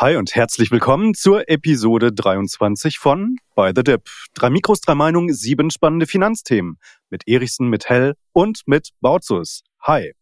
Hi und herzlich willkommen zur Episode 23 von By the Dip. Drei Mikros, drei Meinungen, sieben spannende Finanzthemen. Mit Erichsen, mit Hell und mit Bautzus. Hi.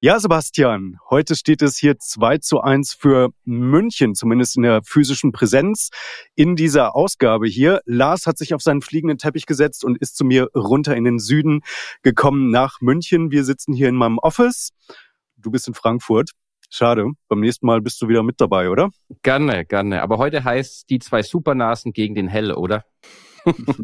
Ja, Sebastian, heute steht es hier 2 zu 1 für München, zumindest in der physischen Präsenz in dieser Ausgabe hier. Lars hat sich auf seinen fliegenden Teppich gesetzt und ist zu mir runter in den Süden gekommen nach München. Wir sitzen hier in meinem Office. Du bist in Frankfurt. Schade. Beim nächsten Mal bist du wieder mit dabei, oder? Gerne, gerne. Aber heute heißt die zwei Supernasen gegen den Hell, oder?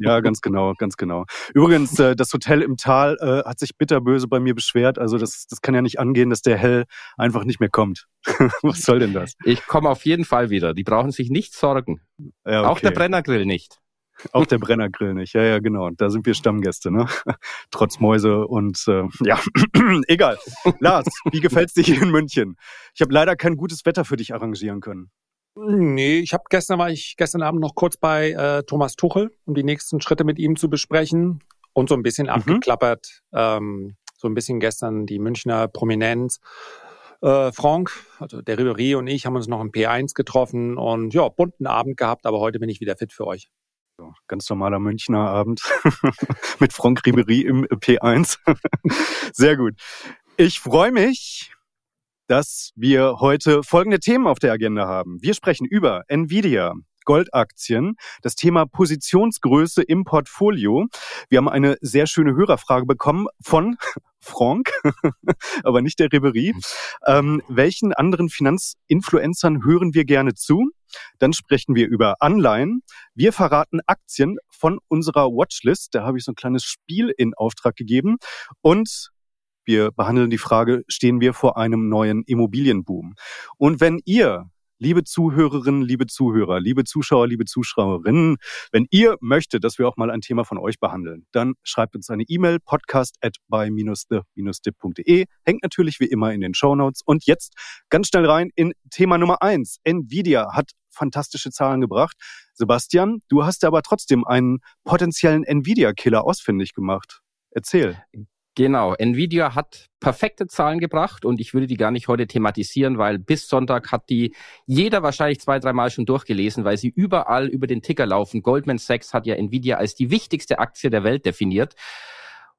Ja, ganz genau, ganz genau. Übrigens, äh, das Hotel im Tal äh, hat sich bitterböse bei mir beschwert. Also das, das kann ja nicht angehen, dass der Hell einfach nicht mehr kommt. Was soll denn das? Ich komme auf jeden Fall wieder. Die brauchen sich nicht sorgen. Ja, okay. Auch der Brennergrill nicht. Auch der Brennergrill nicht. Ja, ja, genau. Da sind wir Stammgäste, ne? Trotz Mäuse und äh, ja, egal. Lars, wie gefällt's dir hier in München? Ich habe leider kein gutes Wetter für dich arrangieren können. Nee, ich habe gestern war ich gestern Abend noch kurz bei äh, Thomas Tuchel, um die nächsten Schritte mit ihm zu besprechen und so ein bisschen mhm. abgeklappert, ähm, so ein bisschen gestern die Münchner Prominenz. Äh, Frank, also der Ribery und ich haben uns noch im P1 getroffen und ja, bunten Abend gehabt, aber heute bin ich wieder fit für euch. So, ganz normaler Münchner Abend mit Frank Ribery im P1. Sehr gut. Ich freue mich, dass wir heute folgende Themen auf der Agenda haben. Wir sprechen über Nvidia, Goldaktien, das Thema Positionsgröße im Portfolio. Wir haben eine sehr schöne Hörerfrage bekommen von Frank, aber nicht der Ribery. Ähm, welchen anderen Finanzinfluencern hören wir gerne zu? Dann sprechen wir über Anleihen. Wir verraten Aktien von unserer Watchlist. Da habe ich so ein kleines Spiel in Auftrag gegeben. Und wir behandeln die Frage, stehen wir vor einem neuen Immobilienboom? Und wenn ihr Liebe Zuhörerinnen, liebe Zuhörer, liebe Zuschauer, liebe Zuschauerinnen, wenn ihr möchtet, dass wir auch mal ein Thema von euch behandeln, dann schreibt uns eine E-Mail podcast at by-the-dip.de. Hängt natürlich wie immer in den Show Notes. Und jetzt ganz schnell rein in Thema Nummer eins. Nvidia hat fantastische Zahlen gebracht. Sebastian, du hast aber trotzdem einen potenziellen Nvidia-Killer ausfindig gemacht. Erzähl. Genau, Nvidia hat perfekte Zahlen gebracht und ich würde die gar nicht heute thematisieren, weil bis Sonntag hat die jeder wahrscheinlich zwei, dreimal schon durchgelesen, weil sie überall über den Ticker laufen. Goldman Sachs hat ja Nvidia als die wichtigste Aktie der Welt definiert.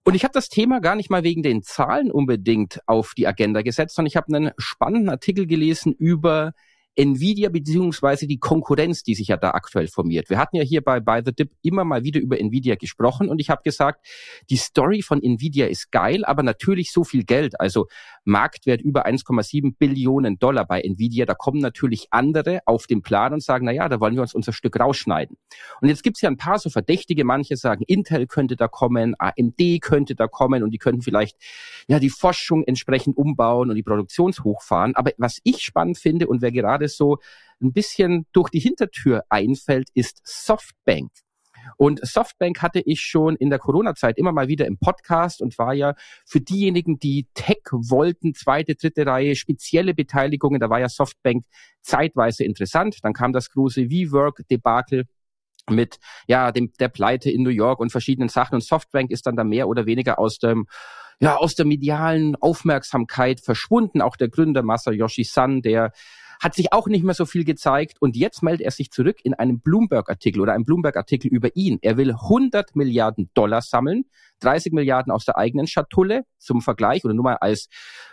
Und ich habe das Thema gar nicht mal wegen den Zahlen unbedingt auf die Agenda gesetzt, sondern ich habe einen spannenden Artikel gelesen über Nvidia beziehungsweise die Konkurrenz, die sich ja da aktuell formiert. Wir hatten ja hier bei By the Dip immer mal wieder über Nvidia gesprochen und ich habe gesagt, die Story von Nvidia ist geil, aber natürlich so viel Geld, also Marktwert über 1,7 Billionen Dollar bei Nvidia, da kommen natürlich andere auf den Plan und sagen, na ja, da wollen wir uns unser Stück rausschneiden. Und jetzt gibt's ja ein paar so Verdächtige, manche sagen, Intel könnte da kommen, AMD könnte da kommen und die könnten vielleicht ja die Forschung entsprechend umbauen und die Produktionshochfahren. Aber was ich spannend finde und wer gerade gerade so ein bisschen durch die Hintertür einfällt, ist Softbank. Und Softbank hatte ich schon in der Corona-Zeit immer mal wieder im Podcast und war ja für diejenigen, die Tech wollten, zweite, dritte Reihe, spezielle Beteiligungen, da war ja Softbank zeitweise interessant. Dann kam das große WeWork-Debakel mit ja dem der Pleite in New York und verschiedenen Sachen und Softbank ist dann da mehr oder weniger aus dem ja aus der medialen Aufmerksamkeit verschwunden. Auch der Gründer Masayoshi Son, der hat sich auch nicht mehr so viel gezeigt und jetzt meldet er sich zurück in einem Bloomberg-Artikel oder einem Bloomberg-Artikel über ihn. Er will 100 Milliarden Dollar sammeln, 30 Milliarden aus der eigenen Schatulle zum Vergleich oder nur mal als,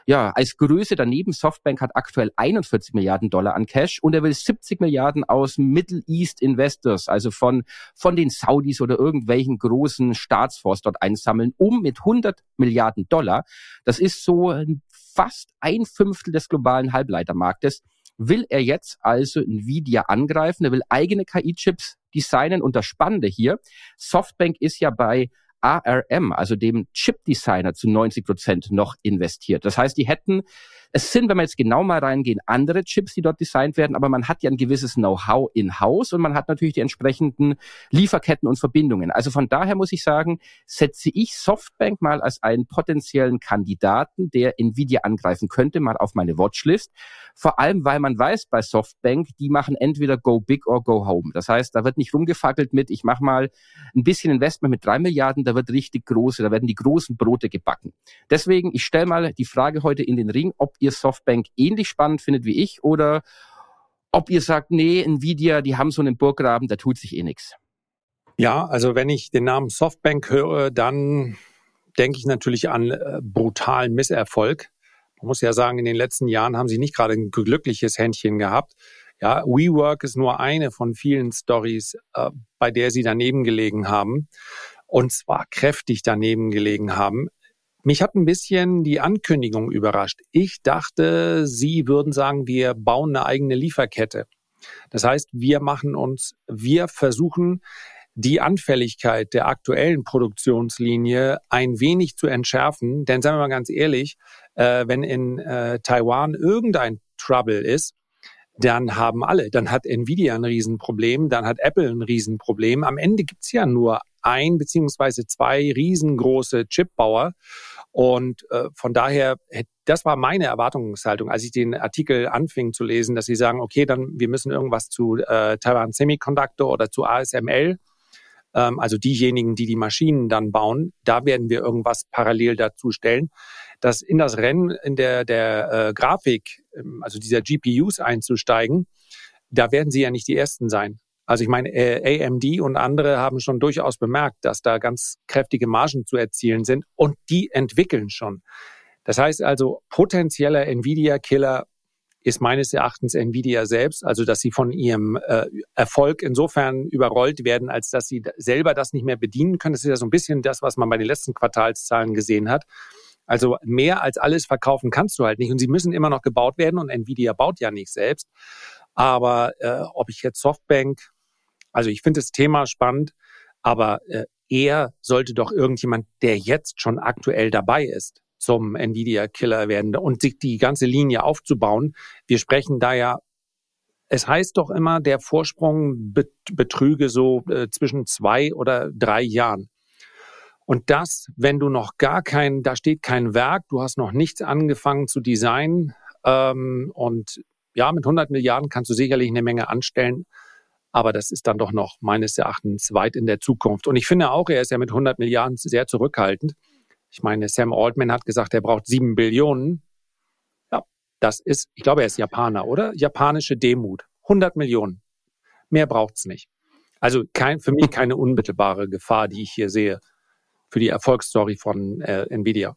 ja, als Größe daneben. Softbank hat aktuell 41 Milliarden Dollar an Cash und er will 70 Milliarden aus Middle East Investors, also von, von den Saudis oder irgendwelchen großen Staatsfonds dort einsammeln, um mit 100 Milliarden Dollar, das ist so fast ein Fünftel des globalen Halbleitermarktes, will er jetzt also Nvidia angreifen. Er will eigene KI-Chips designen. Und das Spannende hier, Softbank ist ja bei ARM, also dem Chip-Designer, zu 90 Prozent noch investiert. Das heißt, die hätten Es sind, wenn wir jetzt genau mal reingehen, andere Chips, die dort designt werden, aber man hat ja ein gewisses Know-how in-house und man hat natürlich die entsprechenden Lieferketten und Verbindungen. Also von daher muss ich sagen, setze ich Softbank mal als einen potenziellen Kandidaten, der Nvidia angreifen könnte, mal auf meine Watchlist. Vor allem, weil man weiß bei Softbank, die machen entweder Go Big or Go Home. Das heißt, da wird nicht rumgefackelt mit, ich mache mal ein bisschen Investment mit drei Milliarden, da wird richtig große, da werden die großen Brote gebacken. Deswegen, ich stelle mal die Frage heute in den Ring, ob ihr Softbank ähnlich spannend findet wie ich oder ob ihr sagt, nee, Nvidia, die haben so einen Burggraben, da tut sich eh nichts. Ja, also wenn ich den Namen Softbank höre, dann denke ich natürlich an äh, brutalen Misserfolg. Man muss ja sagen, in den letzten Jahren haben sie nicht gerade ein glückliches Händchen gehabt. Ja, WeWork ist nur eine von vielen Stories, äh, bei der sie daneben gelegen haben. Und zwar kräftig daneben gelegen haben. Mich hat ein bisschen die Ankündigung überrascht. Ich dachte, Sie würden sagen, wir bauen eine eigene Lieferkette. Das heißt, wir machen uns, wir versuchen, die Anfälligkeit der aktuellen Produktionslinie ein wenig zu entschärfen. Denn sagen wir mal ganz ehrlich, äh, wenn in äh, Taiwan irgendein Trouble ist, dann haben alle, dann hat Nvidia ein Riesenproblem, dann hat Apple ein Riesenproblem. Am Ende gibt's ja nur ein beziehungsweise zwei riesengroße Chipbauer. Und äh, von daher, das war meine Erwartungshaltung, als ich den Artikel anfing zu lesen, dass sie sagen, okay, dann wir müssen irgendwas zu äh, Taiwan Semiconductor oder zu ASML, ähm, also diejenigen, die die Maschinen dann bauen, da werden wir irgendwas parallel dazu stellen, dass in das Rennen in der der äh, Grafik, ähm, also dieser GPUs einzusteigen, da werden sie ja nicht die ersten sein. Also ich meine, äh, AMD und andere haben schon durchaus bemerkt, dass da ganz kräftige Margen zu erzielen sind und die entwickeln schon. Das heißt also, potenzieller Nvidia-Killer ist meines Erachtens Nvidia selbst, also dass sie von ihrem äh, Erfolg insofern überrollt werden, als dass sie selber das nicht mehr bedienen können. Das ist ja so ein bisschen das, was man bei den letzten Quartalszahlen gesehen hat. Also mehr als alles verkaufen kannst du halt nicht und sie müssen immer noch gebaut werden und Nvidia baut ja nicht selbst. Aber äh, ob ich jetzt Softbank, also ich finde das Thema spannend, aber äh, eher sollte doch irgendjemand, der jetzt schon aktuell dabei ist, zum Nvidia-Killer werden und sich die ganze Linie aufzubauen. Wir sprechen da ja, es heißt doch immer, der Vorsprung betrüge so äh, zwischen zwei oder drei Jahren. Und das, wenn du noch gar kein, da steht kein Werk, du hast noch nichts angefangen zu designen ähm, und ja, mit 100 Milliarden kannst du sicherlich eine Menge anstellen, aber das ist dann doch noch meines Erachtens weit in der Zukunft. Und ich finde auch, er ist ja mit 100 Milliarden sehr zurückhaltend. Ich meine, Sam Altman hat gesagt, er braucht sieben Billionen. Ja, das ist, ich glaube, er ist Japaner, oder? Japanische Demut. 100 Millionen. Mehr braucht's nicht. Also kein, für mich keine unmittelbare Gefahr, die ich hier sehe für die Erfolgsstory von äh, Nvidia.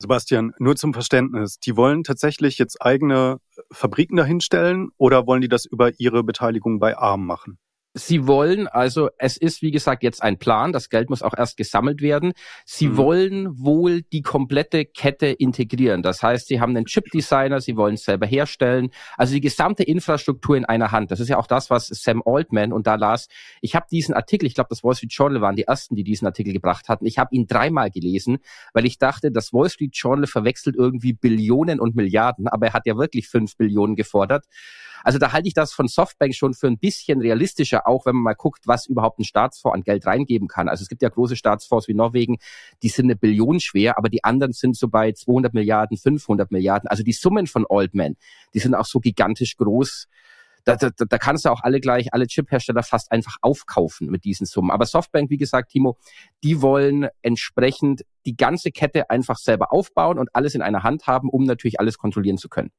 Sebastian, nur zum Verständnis. Die wollen tatsächlich jetzt eigene Fabriken dahinstellen oder wollen die das über ihre Beteiligung bei ARM machen? Sie wollen, also es ist wie gesagt jetzt ein Plan, das Geld muss auch erst gesammelt werden. Sie mhm. wollen wohl die komplette Kette integrieren. Das heißt, sie haben einen Chip-Designer, sie wollen es selber herstellen. Also die gesamte Infrastruktur in einer Hand. Das ist ja auch das, was Sam Altman und da las. Ich habe diesen Artikel, ich glaube, das Wall Street Journal waren die ersten, die diesen Artikel gebracht hatten. Ich habe ihn dreimal gelesen, weil ich dachte, das Wall Street Journal verwechselt irgendwie Billionen und Milliarden, aber er hat ja wirklich fünf Billionen gefordert. Also da halte ich das von Softbank schon für ein bisschen realistischer, auch wenn man mal guckt, was überhaupt ein Staatsfonds an Geld reingeben kann. Also es gibt ja große Staatsfonds wie Norwegen, die sind eine Billion schwer, aber die anderen sind so bei 200 Milliarden, 500 Milliarden. Also die Summen von Oldman, die sind auch so gigantisch groß. Da, da, da kannst du auch alle gleich, alle Chip-Hersteller fast einfach aufkaufen mit diesen Summen. Aber Softbank, wie gesagt, Timo, die wollen entsprechend die ganze Kette einfach selber aufbauen und alles in einer Hand haben, um natürlich alles kontrollieren zu können.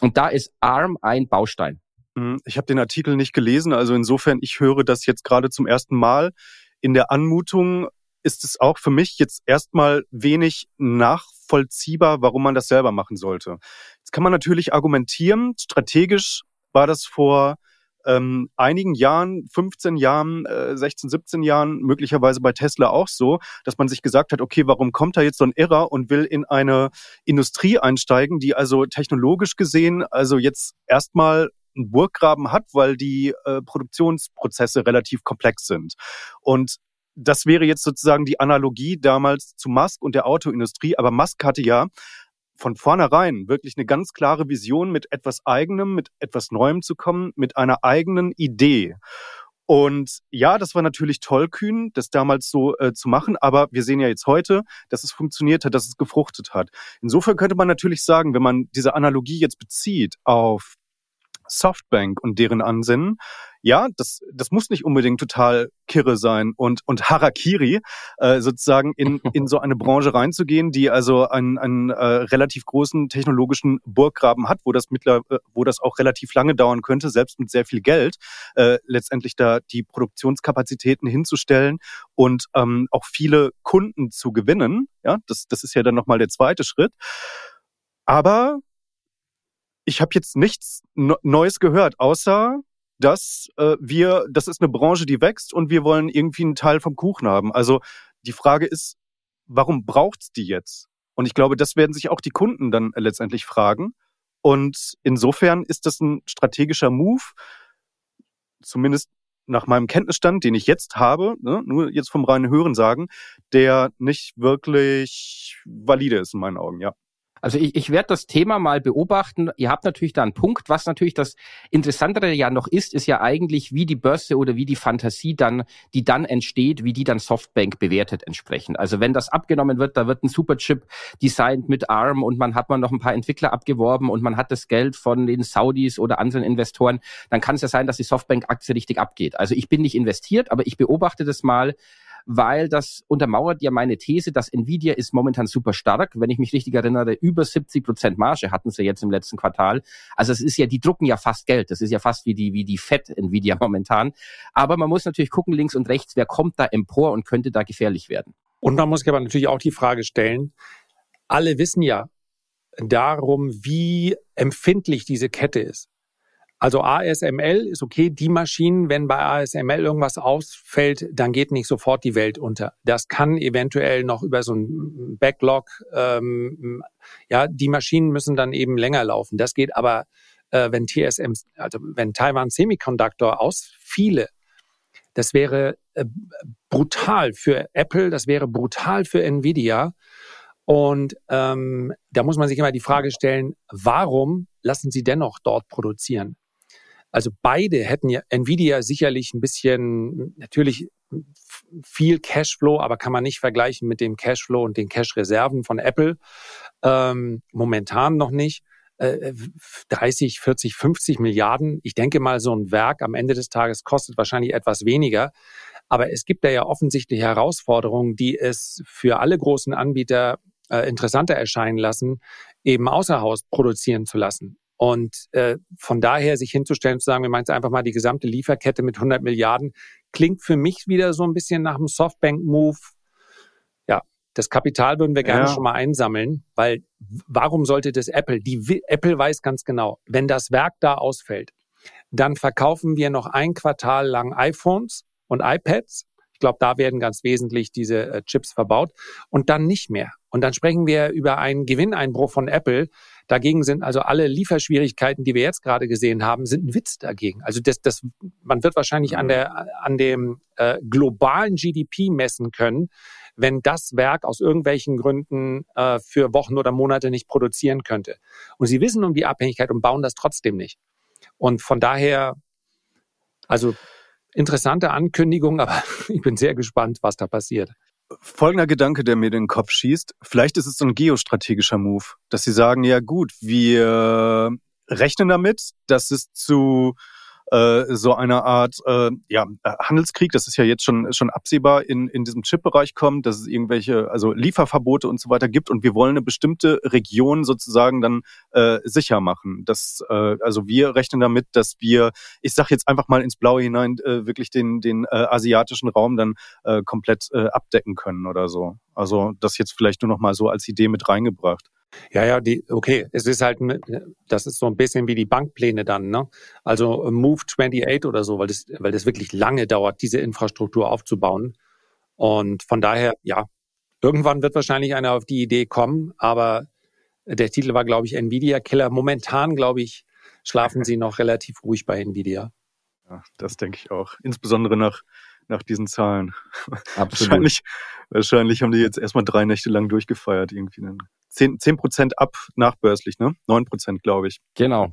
Und da ist ARM ein Baustein. Mhm, ich habe den Artikel nicht gelesen, also insofern, ich höre das jetzt gerade zum ersten Mal. In der Anmutung ist es auch für mich jetzt erstmal wenig nachvollziehbar, warum man das selber machen sollte. Jetzt kann man natürlich argumentieren, strategisch war das vor ähm, einigen Jahren, 15 Jahren, äh, 16, 17 Jahren, möglicherweise bei Tesla auch so, dass man sich gesagt hat, okay, warum kommt da jetzt so ein Irrer und will in eine Industrie einsteigen, die also technologisch gesehen also jetzt erstmal einen Burggraben hat, weil die äh, Produktionsprozesse relativ komplex sind. Und das wäre jetzt sozusagen die Analogie damals zu Musk und der Autoindustrie. Aber Musk hatte ja von vornherein wirklich eine ganz klare Vision mit etwas Eigenem, mit etwas Neuem zu kommen, mit einer eigenen Idee. Und ja, das war natürlich tollkühn, das damals so äh, zu machen, aber wir sehen ja jetzt heute, dass es funktioniert hat, dass es gefruchtet hat. Insofern könnte man natürlich sagen, wenn man diese Analogie jetzt bezieht auf Softbank und deren Ansinnen, ja, das, das muss nicht unbedingt total kirre sein und, und Harakiri, äh, sozusagen in, in so eine Branche reinzugehen, die also einen, einen äh, relativ großen technologischen Burggraben hat, wo das mittler, äh, wo das auch relativ lange dauern könnte, selbst mit sehr viel Geld, äh, letztendlich da die Produktionskapazitäten hinzustellen und ähm, auch viele Kunden zu gewinnen. Ja, das, das ist ja dann nochmal der zweite Schritt. Aber ich habe jetzt nichts Neues gehört, außer dass äh, wir, das ist eine Branche, die wächst und wir wollen irgendwie einen Teil vom Kuchen haben. Also die Frage ist, warum braucht's die jetzt? Und ich glaube, das werden sich auch die Kunden dann letztendlich fragen. Und insofern ist das ein strategischer Move, zumindest nach meinem Kenntnisstand, den ich jetzt habe, ne, nur jetzt vom reinen Hören sagen, der nicht wirklich valide ist in meinen Augen, ja. Also ich, ich werde das Thema mal beobachten. Ihr habt natürlich da einen Punkt. Was natürlich das Interessantere ja noch ist, ist ja eigentlich, wie die Börse oder wie die Fantasie dann, die dann entsteht, wie die dann Softbank bewertet entsprechend. Also wenn das abgenommen wird, da wird ein Superchip designt mit ARM und man hat man noch ein paar Entwickler abgeworben und man hat das Geld von den Saudis oder anderen Investoren, dann kann es ja sein, dass die Softbank-Aktie richtig abgeht. Also ich bin nicht investiert, aber ich beobachte das mal weil das untermauert ja meine These, dass Nvidia ist momentan super stark. Wenn ich mich richtig erinnere, über 70 Prozent Marge hatten sie jetzt im letzten Quartal. Also es ist ja, die drucken ja fast Geld. Das ist ja fast wie die, wie die Fett Nvidia momentan. Aber man muss natürlich gucken links und rechts, wer kommt da empor und könnte da gefährlich werden. Und man muss aber natürlich auch die Frage stellen, alle wissen ja darum, wie empfindlich diese Kette ist. Also ASML ist okay, die Maschinen, wenn bei ASML irgendwas ausfällt, dann geht nicht sofort die Welt unter. Das kann eventuell noch über so ein Backlog, ähm, ja, die Maschinen müssen dann eben länger laufen. Das geht aber, äh, wenn TSM, also wenn Taiwan Semiconductor ausfiele, das wäre äh, brutal für Apple, das wäre brutal für Nvidia. Und ähm, da muss man sich immer die Frage stellen, warum lassen sie dennoch dort produzieren? Also beide hätten ja Nvidia sicherlich ein bisschen, natürlich viel Cashflow, aber kann man nicht vergleichen mit dem Cashflow und den Cash-Reserven von Apple. Ähm, momentan noch nicht. Äh, 30, 40, 50 Milliarden. Ich denke mal, so ein Werk am Ende des Tages kostet wahrscheinlich etwas weniger. Aber es gibt da ja offensichtlich Herausforderungen, die es für alle großen Anbieter äh, interessanter erscheinen lassen, eben außer Haus produzieren zu lassen. Und äh, von daher sich hinzustellen, zu sagen, wir meinen jetzt einfach mal die gesamte Lieferkette mit 100 Milliarden, klingt für mich wieder so ein bisschen nach einem Softbank-Move. Ja, das Kapital würden wir gerne ja. schon mal einsammeln, weil warum sollte das Apple? Die Apple weiß ganz genau, wenn das Werk da ausfällt, dann verkaufen wir noch ein Quartal lang iPhones und iPads. Ich glaube, da werden ganz wesentlich diese äh, Chips verbaut und dann nicht mehr. Und dann sprechen wir über einen Gewinneinbruch von Apple, Dagegen sind also alle Lieferschwierigkeiten, die wir jetzt gerade gesehen haben, sind ein Witz dagegen. Also das, das, man wird wahrscheinlich an mhm. der, an dem äh, globalen GDP messen können, wenn das Werk aus irgendwelchen Gründen äh, für Wochen oder Monate nicht produzieren könnte. Und sie wissen um die Abhängigkeit und bauen das trotzdem nicht. Und von daher, also interessante Ankündigung, aber ich bin sehr gespannt, was da passiert folgender Gedanke, der mir den Kopf schießt. Vielleicht ist es so ein geostrategischer Move, dass sie sagen, ja gut, wir rechnen damit, dass es zu äh, so eine Art äh, ja, Handelskrieg, das ist ja jetzt schon, schon absehbar, in, in diesem Chip-Bereich kommt, dass es irgendwelche, also Lieferverbote und so weiter gibt und wir wollen eine bestimmte Region sozusagen dann äh, sicher machen. Das, äh, also wir rechnen damit, dass wir, ich sage jetzt einfach mal ins Blaue hinein, äh, wirklich den, den äh, asiatischen Raum dann äh, komplett äh, abdecken können oder so. Also das jetzt vielleicht nur noch mal so als Idee mit reingebracht. Ja, ja, die, okay, es ist halt, das ist so ein bisschen wie die Bankpläne dann, ne? Also Move 28 oder so, weil das, weil das wirklich lange dauert, diese Infrastruktur aufzubauen. Und von daher, ja, irgendwann wird wahrscheinlich einer auf die Idee kommen, aber der Titel war, glaube ich, Nvidia Killer. Momentan, glaube ich, schlafen sie noch relativ ruhig bei Nvidia. Ja, das denke ich auch. Insbesondere nach nach diesen Zahlen. Absolut. Wahrscheinlich, wahrscheinlich haben die jetzt erstmal drei Nächte lang durchgefeiert irgendwie. Zehn, zehn Prozent ab nachbörslich, ne? Neun Prozent, glaube ich. Genau.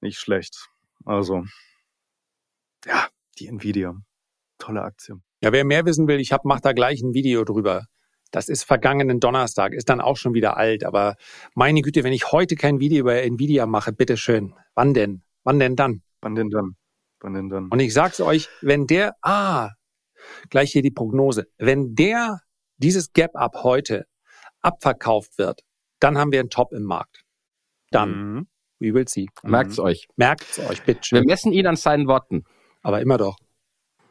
Nicht schlecht. Also, ja, die Nvidia. Tolle Aktie. Ja, wer mehr wissen will, ich hab, mach da gleich ein Video drüber. Das ist vergangenen Donnerstag, ist dann auch schon wieder alt. Aber meine Güte, wenn ich heute kein Video über Nvidia mache, bitteschön. Wann denn? Wann denn dann? Wann denn dann? Wann denn dann? Und ich sag's euch, wenn der, ah, gleich hier die Prognose, wenn der, dieses Gap-Up heute abverkauft wird, dann haben wir einen Top im Markt. Dann. Mhm. We will see. Merkt's mhm. euch. Merkt's euch, bitte. Wir messen ihn an seinen Worten. Aber immer doch.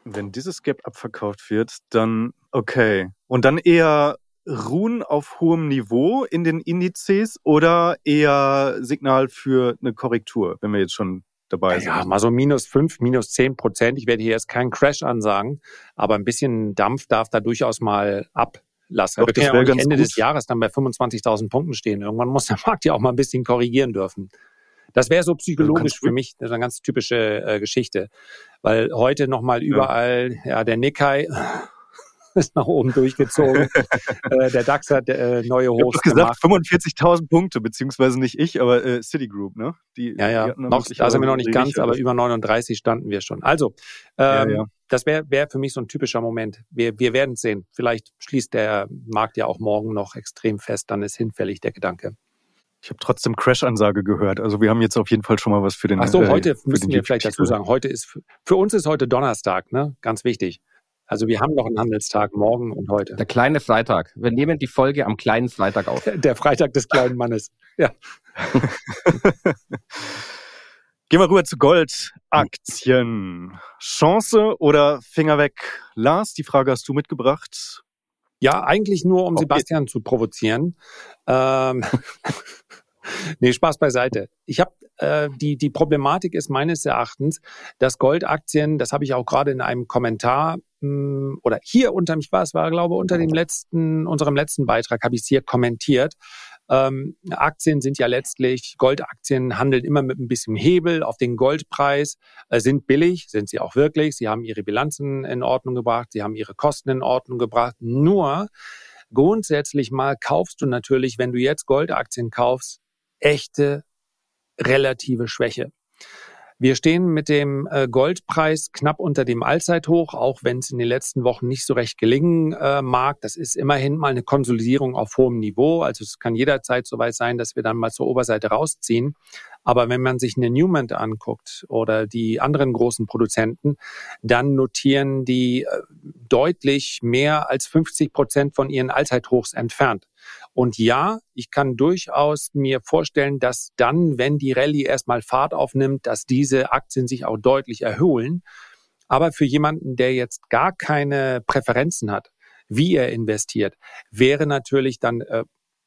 Wenn dieses Gap abverkauft wird, dann okay. Und dann eher ruhen auf hohem Niveau in den Indizes oder eher Signal für eine Korrektur, wenn wir jetzt schon dabei sind? Ja, mal so minus fünf, minus zehn Prozent. Ich werde hier jetzt keinen Crash ansagen, aber ein bisschen Dampf darf da durchaus mal ablassen. Doch, wir können ja Ende gut. des Jahres dann bei 25.000 Punkten stehen. Irgendwann muss der Markt ja auch mal ein bisschen korrigieren dürfen. Das wäre so psychologisch für mich das ist eine ganz typische äh, Geschichte, weil heute nochmal überall ja. ja der Nikkei ist nach oben durchgezogen. äh, der DAX hat äh, neue Hochs ich gesagt. 45.000 Punkte, beziehungsweise nicht ich, aber äh, Citigroup, ne? Die, ja, ja. Noch, da sind wir noch nicht ganz, aber über 39 standen wir schon. Also, ähm, ja, ja. das wäre wär für mich so ein typischer Moment. Wir, wir werden sehen. Vielleicht schließt der Markt ja auch morgen noch extrem fest, dann ist hinfällig der Gedanke. Ich habe trotzdem Crash-Ansage gehört. Also wir haben jetzt auf jeden Fall schon mal was für den. Ach so, heute äh, müssen wir vielleicht dazu sagen. Heute ist für uns ist heute Donnerstag, ne? Ganz wichtig. Also wir haben noch einen Handelstag morgen und heute. Der kleine Freitag. Wir nehmen die Folge am kleinen Freitag auf. Der Freitag des kleinen Mannes. Ja. Gehen wir rüber zu Goldaktien. Chance oder Finger weg? Lars, die Frage hast du mitgebracht. Ja, eigentlich nur, um okay. Sebastian zu provozieren. Ähm, nee, Spaß beiseite. Ich habe äh, die die Problematik ist meines Erachtens, dass Goldaktien, das habe ich auch gerade in einem Kommentar mh, oder hier unter mich war es war glaube unter dem letzten unserem letzten Beitrag habe ich es hier kommentiert. Ähm, Aktien sind ja letztlich, Goldaktien handeln immer mit ein bisschen Hebel auf den Goldpreis, äh, sind billig, sind sie auch wirklich. Sie haben ihre Bilanzen in Ordnung gebracht, sie haben ihre Kosten in Ordnung gebracht. Nur grundsätzlich mal kaufst du natürlich, wenn du jetzt Goldaktien kaufst, echte relative Schwäche. Wir stehen mit dem äh, Goldpreis knapp unter dem Allzeithoch, auch wenn es in den letzten Wochen nicht so recht gelingen äh, mag. Das ist immerhin mal eine Konsolidierung auf hohem Niveau. Also es kann jederzeit soweit sein, dass wir dann mal zur Oberseite rausziehen. Aber wenn man sich eine Newman anguckt oder die anderen großen Produzenten, dann notieren die äh, deutlich mehr als 50 Prozent von ihren Allzeithochs entfernt. Und ja, ich kann durchaus mir vorstellen, dass dann, wenn die Rallye erstmal Fahrt aufnimmt, dass diese Aktien sich auch deutlich erholen. Aber für jemanden, der jetzt gar keine Präferenzen hat, wie er investiert, wäre natürlich dann äh,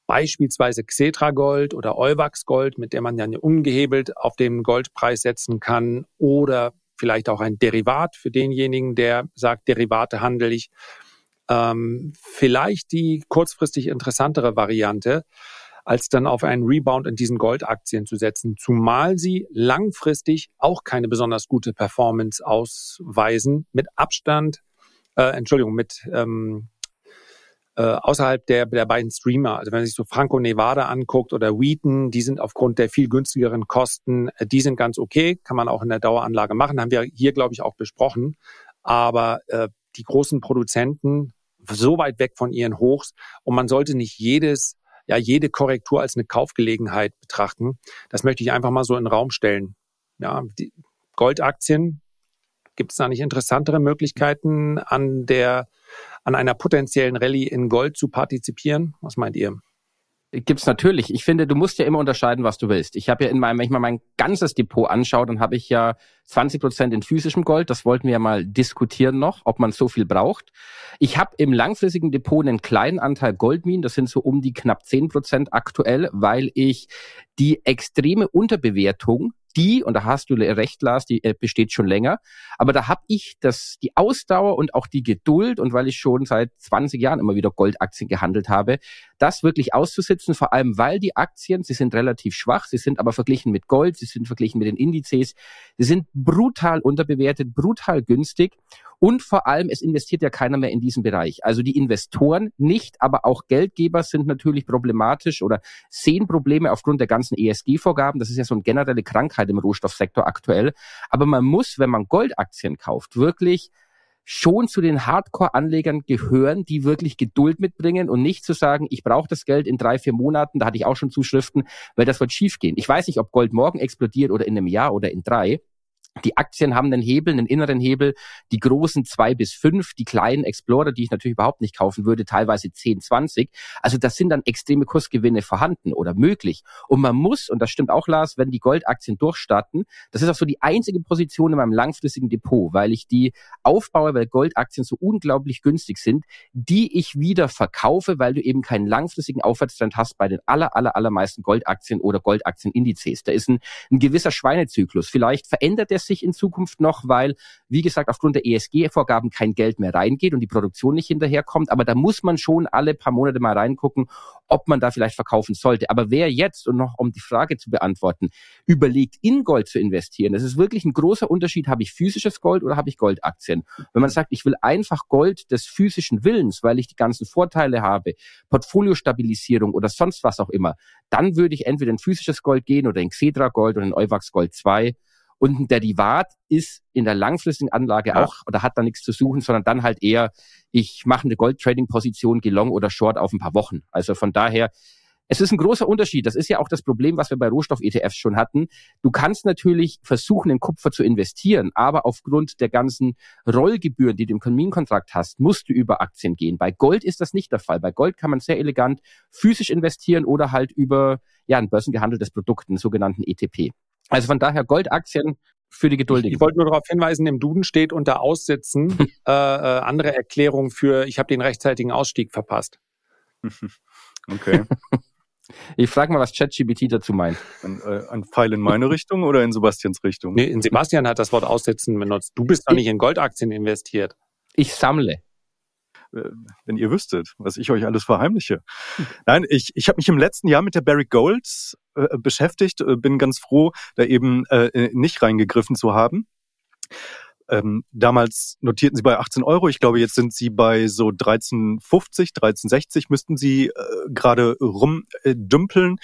beispielsweise Xetra Gold oder Euwax Gold, mit der man dann ungehebelt auf den Goldpreis setzen kann oder vielleicht auch ein Derivat für denjenigen, der sagt, Derivate handel ich ähm, vielleicht die kurzfristig interessantere Variante, als dann auf einen Rebound in diesen Goldaktien zu setzen, zumal sie langfristig auch keine besonders gute Performance ausweisen, mit Abstand, äh, Entschuldigung, mit ähm, äh, außerhalb der, der beiden Streamer. Also wenn man sich so Franco Nevada anguckt oder Wheaton, die sind aufgrund der viel günstigeren Kosten, äh, die sind ganz okay, kann man auch in der Daueranlage machen, haben wir hier, glaube ich, auch besprochen. Aber äh, die großen Produzenten so weit weg von ihren Hochs und man sollte nicht jedes, ja, jede Korrektur als eine Kaufgelegenheit betrachten. Das möchte ich einfach mal so in den Raum stellen. Ja, Goldaktien, gibt es da nicht interessantere Möglichkeiten an der, an einer potenziellen Rallye in Gold zu partizipieren? Was meint ihr? Gibt's natürlich. Ich finde, du musst ja immer unterscheiden, was du willst. Ich habe ja in meinem, wenn ich mal mein ganzes Depot anschaue, dann habe ich ja 20 Prozent in physischem Gold. Das wollten wir ja mal diskutieren noch, ob man so viel braucht. Ich habe im langfristigen Depot einen kleinen Anteil Goldminen. Das sind so um die knapp 10 Prozent aktuell, weil ich die extreme Unterbewertung die, und da hast du recht, Lars, die äh, besteht schon länger. Aber da habe ich das, die Ausdauer und auch die Geduld, und weil ich schon seit 20 Jahren immer wieder Goldaktien gehandelt habe, das wirklich auszusitzen, vor allem weil die Aktien, sie sind relativ schwach, sie sind aber verglichen mit Gold, sie sind verglichen mit den Indizes, sie sind brutal unterbewertet, brutal günstig. Und vor allem, es investiert ja keiner mehr in diesen Bereich. Also die Investoren nicht, aber auch Geldgeber sind natürlich problematisch oder sehen Probleme aufgrund der ganzen ESG-Vorgaben. Das ist ja so eine generelle Krankheit im Rohstoffsektor aktuell. Aber man muss, wenn man Goldaktien kauft, wirklich schon zu den Hardcore-Anlegern gehören, die wirklich Geduld mitbringen und nicht zu sagen, ich brauche das Geld in drei, vier Monaten, da hatte ich auch schon Zuschriften, weil das wird schiefgehen. Ich weiß nicht, ob Gold morgen explodiert oder in einem Jahr oder in drei. Die Aktien haben einen Hebel, einen inneren Hebel, die großen zwei bis fünf, die kleinen Explorer, die ich natürlich überhaupt nicht kaufen würde, teilweise 10, 20. Also das sind dann extreme Kursgewinne vorhanden oder möglich. Und man muss, und das stimmt auch, Lars, wenn die Goldaktien durchstarten, das ist auch so die einzige Position in meinem langfristigen Depot, weil ich die aufbaue, weil Goldaktien so unglaublich günstig sind, die ich wieder verkaufe, weil du eben keinen langfristigen Aufwärtstrend hast bei den aller, aller, allermeisten Goldaktien oder Goldaktienindices. Da ist ein, ein gewisser Schweinezyklus. Vielleicht verändert der es sich in Zukunft noch, weil, wie gesagt, aufgrund der ESG-Vorgaben kein Geld mehr reingeht und die Produktion nicht hinterherkommt. Aber da muss man schon alle paar Monate mal reingucken, ob man da vielleicht verkaufen sollte. Aber wer jetzt, und noch um die Frage zu beantworten, überlegt, in Gold zu investieren, das ist wirklich ein großer Unterschied, habe ich physisches Gold oder habe ich Goldaktien? Wenn man sagt, ich will einfach Gold des physischen Willens, weil ich die ganzen Vorteile habe, Portfoliostabilisierung oder sonst was auch immer, dann würde ich entweder in physisches Gold gehen oder in Xedra Gold oder in Euwax Gold 2 und ein Derivat ist in der langfristigen Anlage ja. auch oder hat da nichts zu suchen, sondern dann halt eher, ich mache eine Gold-Trading-Position, gehe long oder short auf ein paar Wochen. Also von daher, es ist ein großer Unterschied. Das ist ja auch das Problem, was wir bei Rohstoff-ETFs schon hatten. Du kannst natürlich versuchen, in Kupfer zu investieren, aber aufgrund der ganzen Rollgebühren, die du im Terminkontrakt hast, musst du über Aktien gehen. Bei Gold ist das nicht der Fall. Bei Gold kann man sehr elegant physisch investieren oder halt über ja, ein börsengehandeltes Produkt, einen sogenannten ETP. Also von daher Goldaktien für die Geduldigen. Ich, wollte nur darauf hinweisen, im Duden steht unter Aussitzen äh, äh, andere Erklärung für, ich habe den rechtzeitigen Ausstieg verpasst. Okay. Ich frage mal, was ChatGPT dazu meint. Ein, äh, ein Pfeil in meine Richtung oder in Sebastians Richtung? Nee, in Sebastian hat das Wort Aussitzen benutzt. Du bist doch nicht in Goldaktien investiert. Ich sammle. Äh, wenn ihr wüsstet, was ich euch alles verheimliche. Nein, ich, ich habe mich im letzten Jahr mit der Barrick Gold äh, beschäftigt, äh, bin ganz froh, da eben äh, nicht reingegriffen zu haben. Ähm, damals notierten sie bei 18 Euro. Ich glaube, jetzt sind sie bei so 13,50, 13,60 müssten sie äh, gerade rumdümpeln.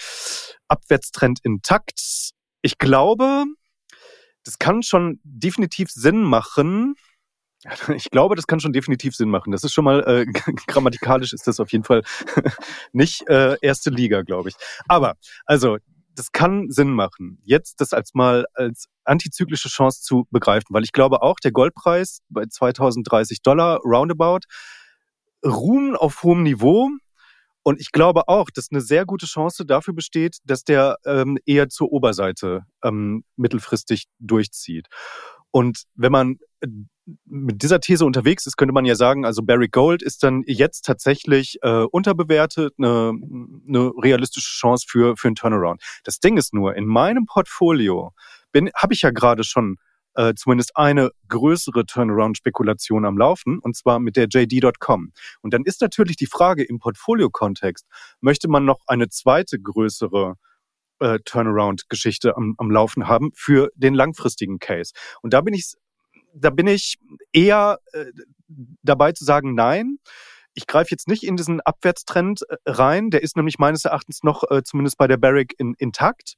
Abwärtstrend intakt. Ich glaube, das kann schon definitiv Sinn machen, ich glaube, das kann schon definitiv Sinn machen. Das ist schon mal äh, grammatikalisch ist das auf jeden Fall nicht äh, erste Liga, glaube ich. Aber also das kann Sinn machen, jetzt das als mal als antizyklische Chance zu begreifen, weil ich glaube auch, der Goldpreis bei 2030 Dollar roundabout ruhen auf hohem Niveau. Und ich glaube auch, dass eine sehr gute Chance dafür besteht, dass der ähm, eher zur Oberseite ähm, mittelfristig durchzieht. Und wenn man äh, mit dieser These unterwegs ist, könnte man ja sagen, also Barry Gold ist dann jetzt tatsächlich äh, unterbewertet, eine, eine realistische Chance für, für einen Turnaround. Das Ding ist nur, in meinem Portfolio habe ich ja gerade schon äh, zumindest eine größere Turnaround-Spekulation am Laufen, und zwar mit der JD.com. Und dann ist natürlich die Frage im Portfolio-Kontext, möchte man noch eine zweite größere äh, Turnaround-Geschichte am, am Laufen haben für den langfristigen Case. Und da bin ich, da bin ich eher äh, dabei zu sagen, nein. Ich greife jetzt nicht in diesen Abwärtstrend äh, rein. Der ist nämlich meines Erachtens noch äh, zumindest bei der Barrick in, intakt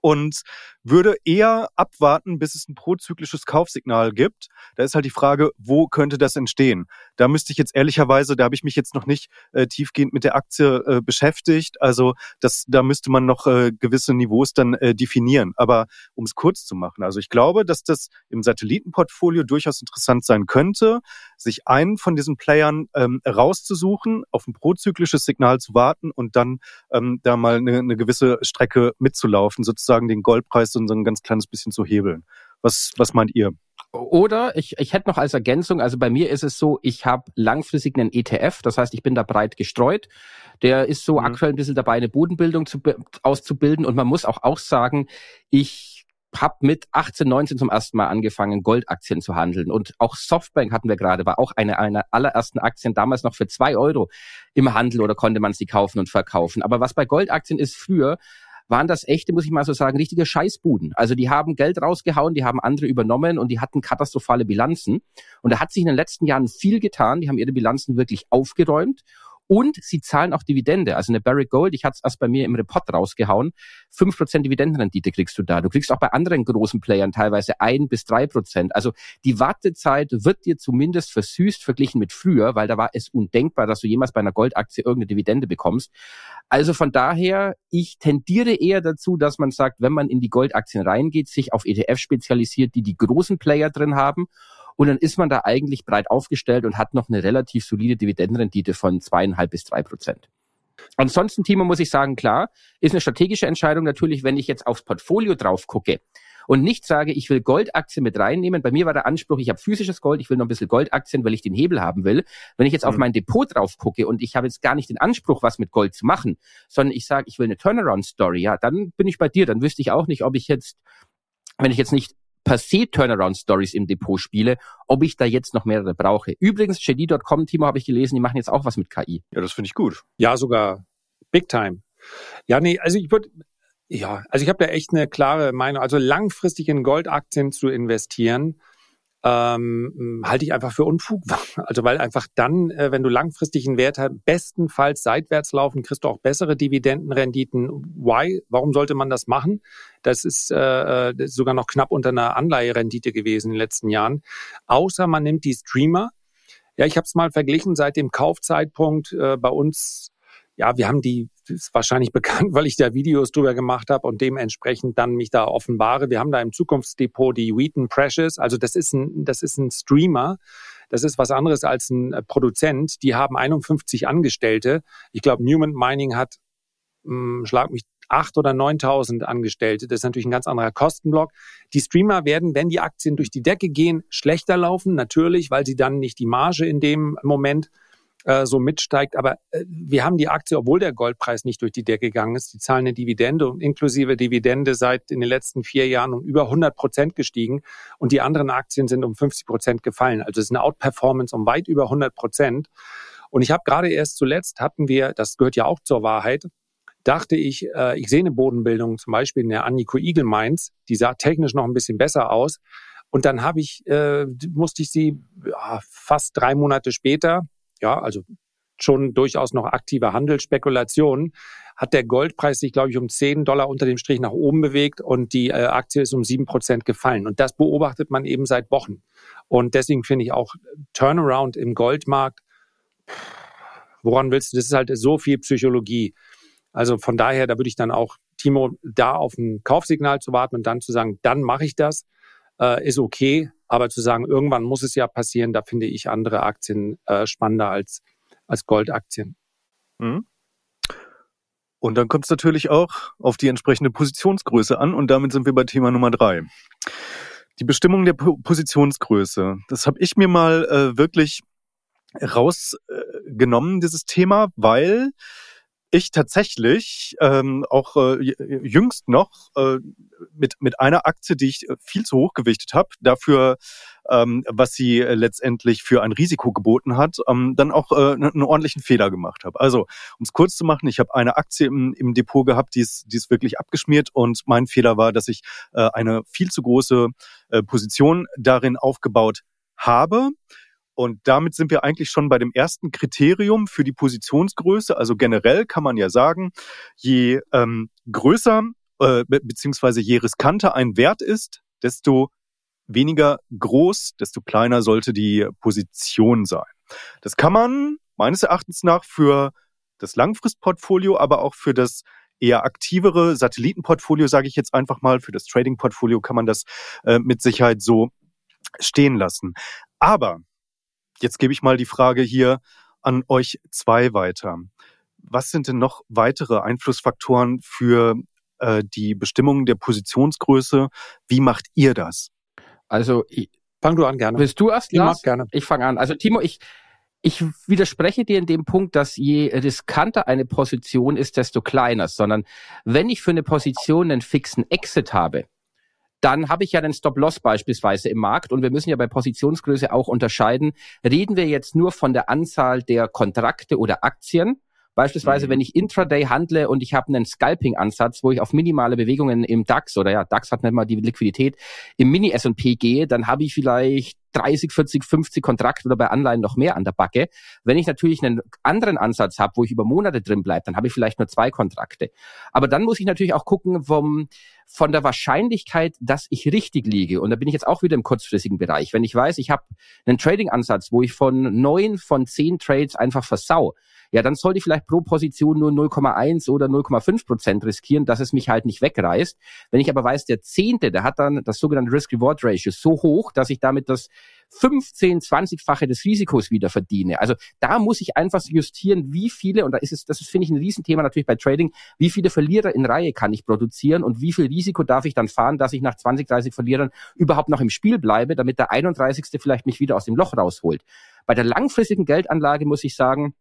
und würde eher abwarten, bis es ein prozyklisches Kaufsignal gibt. Da ist halt die Frage, wo könnte das entstehen? Da müsste ich jetzt ehrlicherweise, da habe ich mich jetzt noch nicht äh, tiefgehend mit der Aktie äh, beschäftigt. Also das, da müsste man noch äh, gewisse Niveaus dann äh, definieren. Aber um es kurz zu machen, also ich glaube, dass das im Satellitenportfolio durchaus interessant sein könnte, sich einen von diesen Playern ähm, rauszusuchen, auf ein prozyklisches Signal zu warten und dann ähm, da mal eine, eine gewisse Strecke mitzulaufen, sozusagen den Goldpreis so ein ganz kleines bisschen zu hebeln. Was, was meint ihr? Oder ich, ich hätte noch als Ergänzung, also bei mir ist es so, ich habe langfristig einen ETF, das heißt, ich bin da breit gestreut. Der ist so mhm. aktuell ein bisschen dabei, eine Bodenbildung zu, auszubilden. Und man muss auch, auch sagen, ich habe mit 18, 19 zum ersten Mal angefangen, Goldaktien zu handeln. Und auch Softbank hatten wir gerade, war auch eine einer allerersten Aktien, damals noch für zwei Euro im Handel oder konnte man sie kaufen und verkaufen. Aber was bei Goldaktien ist früher, waren das echte, muss ich mal so sagen, richtige Scheißbuden. Also die haben Geld rausgehauen, die haben andere übernommen und die hatten katastrophale Bilanzen. Und da hat sich in den letzten Jahren viel getan. Die haben ihre Bilanzen wirklich aufgeräumt und sie zahlen auch Dividende. Also eine Barrick Gold, ich hatte es erst bei mir im Report rausgehauen, fünf Prozent Dividendenrendite kriegst du da. Du kriegst auch bei anderen großen Playern teilweise ein bis drei Prozent. Also die Wartezeit wird dir zumindest versüßt verglichen mit früher, weil da war es undenkbar, dass du jemals bei einer Goldaktie irgendeine Dividende bekommst. Also von daher, ich tendiere eher dazu, dass man sagt, wenn man in die Goldaktien reingeht, sich auf ETF spezialisiert, die die großen Player drin haben und dann ist man da eigentlich breit aufgestellt und hat noch eine relativ solide Dividendenrendite von zweieinhalb bis drei Prozent. Ansonsten, Timo, muss ich sagen, klar, ist eine strategische Entscheidung natürlich, wenn ich jetzt aufs Portfolio drauf gucke und nicht sage, ich will Goldaktien mit reinnehmen. Bei mir war der Anspruch, ich habe physisches Gold, ich will noch ein bisschen Goldaktien, weil ich den Hebel haben will. Wenn ich jetzt mhm. auf mein Depot drauf gucke und ich habe jetzt gar nicht den Anspruch, was mit Gold zu machen, sondern ich sage, ich will eine Turnaround-Story, ja, dann bin ich bei dir. Dann wüsste ich auch nicht, ob ich jetzt, wenn ich jetzt nicht per se Turnaround-Stories im Depot spiele, ob ich da jetzt noch mehrere brauche. Übrigens, JD.com, Timo, habe ich gelesen, die machen jetzt auch was mit KI. Ja, das finde ich gut. Ja, sogar big time. Ja, nee, also ich würde, ja, also ich habe da echt eine klare Meinung. Also langfristig in Goldaktien zu investieren, ähm, halte ich einfach für Unfug. Also weil einfach dann, äh, wenn du langfristig einen Wert hast, bestenfalls seitwärts laufen, kriegst du auch bessere Dividendenrenditen. Why? Warum sollte man das machen? Das ist, äh, ist sogar noch knapp unter einer Anleiherendite gewesen in den letzten Jahren. Außer man nimmt die Streamer. Ja, ich habe es mal verglichen seit dem Kaufzeitpunkt äh, bei uns ja, wir haben die, ist wahrscheinlich bekannt, weil ich da Videos drüber gemacht habe und dementsprechend dann mich da offenbare. Wir haben da im Zukunftsdepot die Wheaton Precious, also das ist ein, das ist ein Streamer. Das ist was anderes als ein äh, Produzent. Die haben 51 Angestellte. Ich glaube, Newman Mining hat, mh, hm, schlag mich, acht oder 9.000 Angestellte. Das ist natürlich ein ganz anderer Kostenblock. Die Streamer werden, wenn die Aktien durch die Decke gehen, schlechter laufen. Natürlich, weil sie dann nicht die Marge in dem Moment äh, so mitsteigt. Aber äh, wir haben die Aktie, obwohl der Goldpreis nicht durch die Decke gegangen ist, die zahlen eine Dividende und inklusive Dividende seit in den letzten vier Jahren um über 100 Prozent gestiegen und die anderen Aktien sind um 50 Prozent gefallen. Also es ist eine Outperformance um weit über 100 Prozent. Und ich habe gerade erst zuletzt hatten wir, das gehört ja auch zur Wahrheit, dachte ich, äh, ich sehe eine Bodenbildung, zum Beispiel in der Annico Eagle Mines, die sah technisch noch ein bisschen besser aus. Und dann habe ich, äh, musste ich sie ja, fast drei Monate später, ja, also schon durchaus noch aktive Handelsspekulation, hat der Goldpreis sich, glaube ich, um 10 Dollar unter dem Strich nach oben bewegt und die äh, Aktie ist um 7 Prozent gefallen. Und das beobachtet man eben seit Wochen. Und deswegen finde ich auch Turnaround im Goldmarkt, woran willst du, das ist halt so viel Psychologie. Also von daher, da würde ich dann auch, Timo, da auf ein Kaufsignal zu warten und dann zu sagen, dann mache ich das, äh, ist okay. Aber zu sagen, irgendwann muss es ja passieren, da finde ich andere Aktien äh, spannender als, als Goldaktien. Mhm. Und dann kommt es natürlich auch auf die entsprechende Positionsgröße an und damit sind wir bei Thema Nummer drei. Die Bestimmung der po Positionsgröße. Das habe ich mir mal äh, wirklich rausgenommen, äh, dieses Thema, weil ich tatsächlich ähm, auch äh, jüngst noch äh, mit, mit einer Aktie, die ich äh, viel zu hoch gewichtet habe, dafür, ähm, was sie letztendlich für ein Risiko geboten hat, ähm, dann auch äh, einen ordentlichen Fehler gemacht habe. Also, um es kurz zu machen, ich habe eine Aktie im, im Depot gehabt, die ist, die ist wirklich abgeschmiert und mein Fehler war, dass ich äh, eine viel zu große äh, Position darin aufgebaut habe und damit sind wir eigentlich schon bei dem ersten Kriterium für die Positionsgröße. Also generell kann man ja sagen, je ähm, größer äh, be beziehungsweise je riskanter ein Wert ist, desto weniger groß, desto kleiner sollte die Position sein. Das kann man meines Erachtens nach für das Langfristportfolio, aber auch für das eher aktivere Satellitenportfolio, sage ich jetzt einfach mal, für das Trading-Portfolio kann man das äh, mit Sicherheit so stehen lassen. Aber Jetzt gebe ich mal die Frage hier an euch zwei weiter. Was sind denn noch weitere Einflussfaktoren für äh, die Bestimmung der Positionsgröße? Wie macht ihr das? Also ich, fang du an gerne. Willst du erst? Ich mag gerne. Ich fange an. Also Timo, ich ich widerspreche dir in dem Punkt, dass je riskanter eine Position ist, desto kleiner, sondern wenn ich für eine Position einen fixen Exit habe, dann habe ich ja den Stop-Loss beispielsweise im Markt und wir müssen ja bei Positionsgröße auch unterscheiden, reden wir jetzt nur von der Anzahl der Kontrakte oder Aktien Beispielsweise, mhm. wenn ich Intraday handle und ich habe einen Scalping-Ansatz, wo ich auf minimale Bewegungen im DAX oder ja, DAX hat nicht mal die Liquidität, im Mini-S&P gehe, dann habe ich vielleicht 30, 40, 50 Kontrakte oder bei Anleihen noch mehr an der Backe. Wenn ich natürlich einen anderen Ansatz habe, wo ich über Monate drin bleibe, dann habe ich vielleicht nur zwei Kontrakte. Aber dann muss ich natürlich auch gucken vom, von der Wahrscheinlichkeit, dass ich richtig liege. Und da bin ich jetzt auch wieder im kurzfristigen Bereich. Wenn ich weiß, ich habe einen Trading-Ansatz, wo ich von neun von zehn Trades einfach versau, ja, dann sollte ich vielleicht pro Position nur 0,1 oder 0,5 Prozent riskieren, dass es mich halt nicht wegreißt. Wenn ich aber weiß, der Zehnte, der hat dann das sogenannte Risk-Reward-Ratio so hoch, dass ich damit das 15, 20-fache des Risikos wieder verdiene. Also da muss ich einfach justieren, wie viele, und da ist es, das ist, finde ich, ein Riesenthema natürlich bei Trading, wie viele Verlierer in Reihe kann ich produzieren und wie viel Risiko darf ich dann fahren, dass ich nach 20, 30 Verlierern überhaupt noch im Spiel bleibe, damit der 31. vielleicht mich wieder aus dem Loch rausholt. Bei der langfristigen Geldanlage muss ich sagen,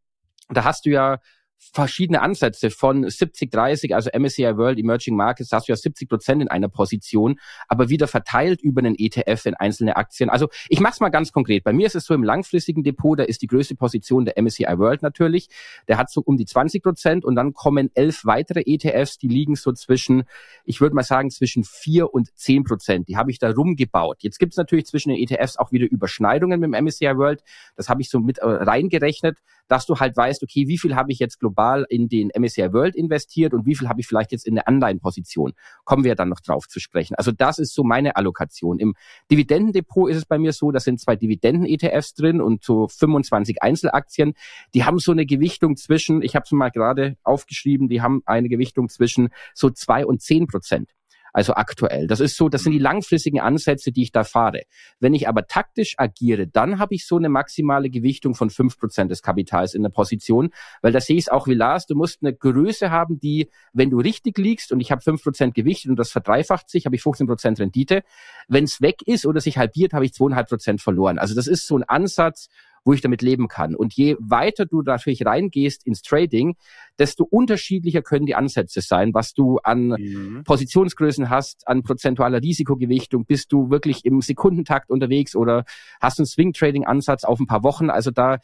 da hast du ja verschiedene Ansätze von 70, 30, also MSCI World Emerging Markets, hast du ja 70 Prozent in einer Position, aber wieder verteilt über einen ETF in einzelne Aktien. Also ich mache es mal ganz konkret. Bei mir ist es so im langfristigen Depot, da ist die größte Position der MSCI World natürlich. Der hat so um die 20 Prozent und dann kommen elf weitere ETFs, die liegen so zwischen, ich würde mal sagen, zwischen vier und zehn Prozent. Die habe ich da rumgebaut. Jetzt gibt es natürlich zwischen den ETFs auch wieder Überschneidungen mit dem MSCI World. Das habe ich so mit äh, reingerechnet, dass du halt weißt, okay, wie viel habe ich jetzt global in den MSCI World investiert und wie viel habe ich vielleicht jetzt in der Anleihenposition. Kommen wir dann noch drauf zu sprechen. Also das ist so meine Allokation. Im Dividendendepot ist es bei mir so, da sind zwei Dividenden-ETFs drin und so 25 Einzelaktien. Die haben so eine Gewichtung zwischen, ich habe es mal gerade aufgeschrieben, die haben eine Gewichtung zwischen so zwei und zehn Prozent also aktuell. Das ist so, das sind die langfristigen Ansätze, die ich da fahre. Wenn ich aber taktisch agiere, dann habe ich so eine maximale Gewichtung von fünf Prozent des Kapitals in der Position, weil da sehe ich es auch wie Lars, du musst eine Größe haben, die, wenn du richtig liegst und ich habe fünf Prozent Gewicht und das verdreifacht sich, habe ich 15 Prozent Rendite. Wenn es weg ist oder sich halbiert, habe ich zweieinhalb Prozent verloren. Also das ist so ein Ansatz, wo ich damit leben kann. Und je weiter du natürlich reingehst ins Trading, desto unterschiedlicher können die Ansätze sein, was du an mhm. Positionsgrößen hast, an prozentualer Risikogewichtung. Bist du wirklich im Sekundentakt unterwegs oder hast du einen Swing-Trading-Ansatz auf ein paar Wochen? Also da,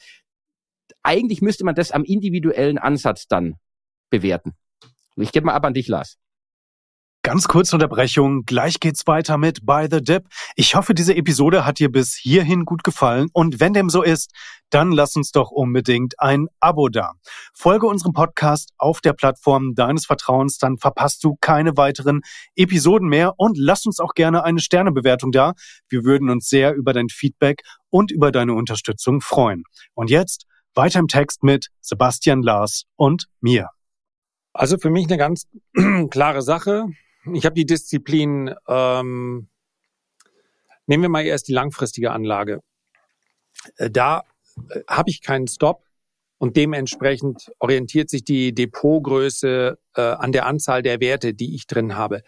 eigentlich müsste man das am individuellen Ansatz dann bewerten. Ich gebe mal ab an dich, Lars. Ganz kurze Unterbrechung, gleich geht's weiter mit By the Dip. Ich hoffe, diese Episode hat dir bis hierhin gut gefallen und wenn dem so ist, dann lass uns doch unbedingt ein Abo da. Folge unserem Podcast auf der Plattform deines Vertrauens, dann verpasst du keine weiteren Episoden mehr und lass uns auch gerne eine Sternebewertung da. Wir würden uns sehr über dein Feedback und über deine Unterstützung freuen. Und jetzt weiter im Text mit Sebastian Lars und mir. Also für mich eine ganz klare Sache. Ich habe die Disziplin, ähm, nehmen wir mal erst die langfristige Anlage. Äh, da äh, habe ich keinen Stop und dementsprechend orientiert sich die Depotgröße äh, an der Anzahl der Werte, die ich drin habe.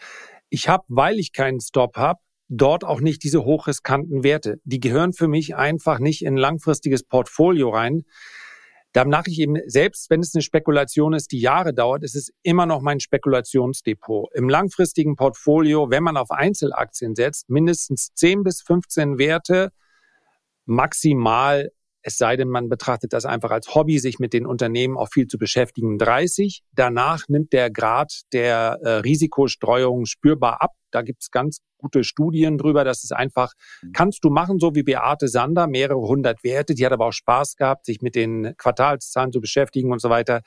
Ich habe, weil ich keinen Stop habe, dort auch nicht diese hochriskanten Werte. Die gehören für mich einfach nicht in langfristiges Portfolio rein. Da mache ich eben, selbst wenn es eine Spekulation ist, die Jahre dauert, ist es immer noch mein Spekulationsdepot. Im langfristigen Portfolio, wenn man auf Einzelaktien setzt, mindestens 10 bis 15 Werte, maximal es sei denn, man betrachtet das einfach als Hobby, sich mit den Unternehmen auch viel zu beschäftigen, 30. Danach nimmt der Grad der äh, Risikostreuung spürbar ab. Da gibt's ganz gute Studien drüber. Das ist einfach, mhm. kannst du machen, so wie Beate Sander, mehrere hundert Werte. Die hat aber auch Spaß gehabt, sich mit den Quartalszahlen zu beschäftigen und so weiter.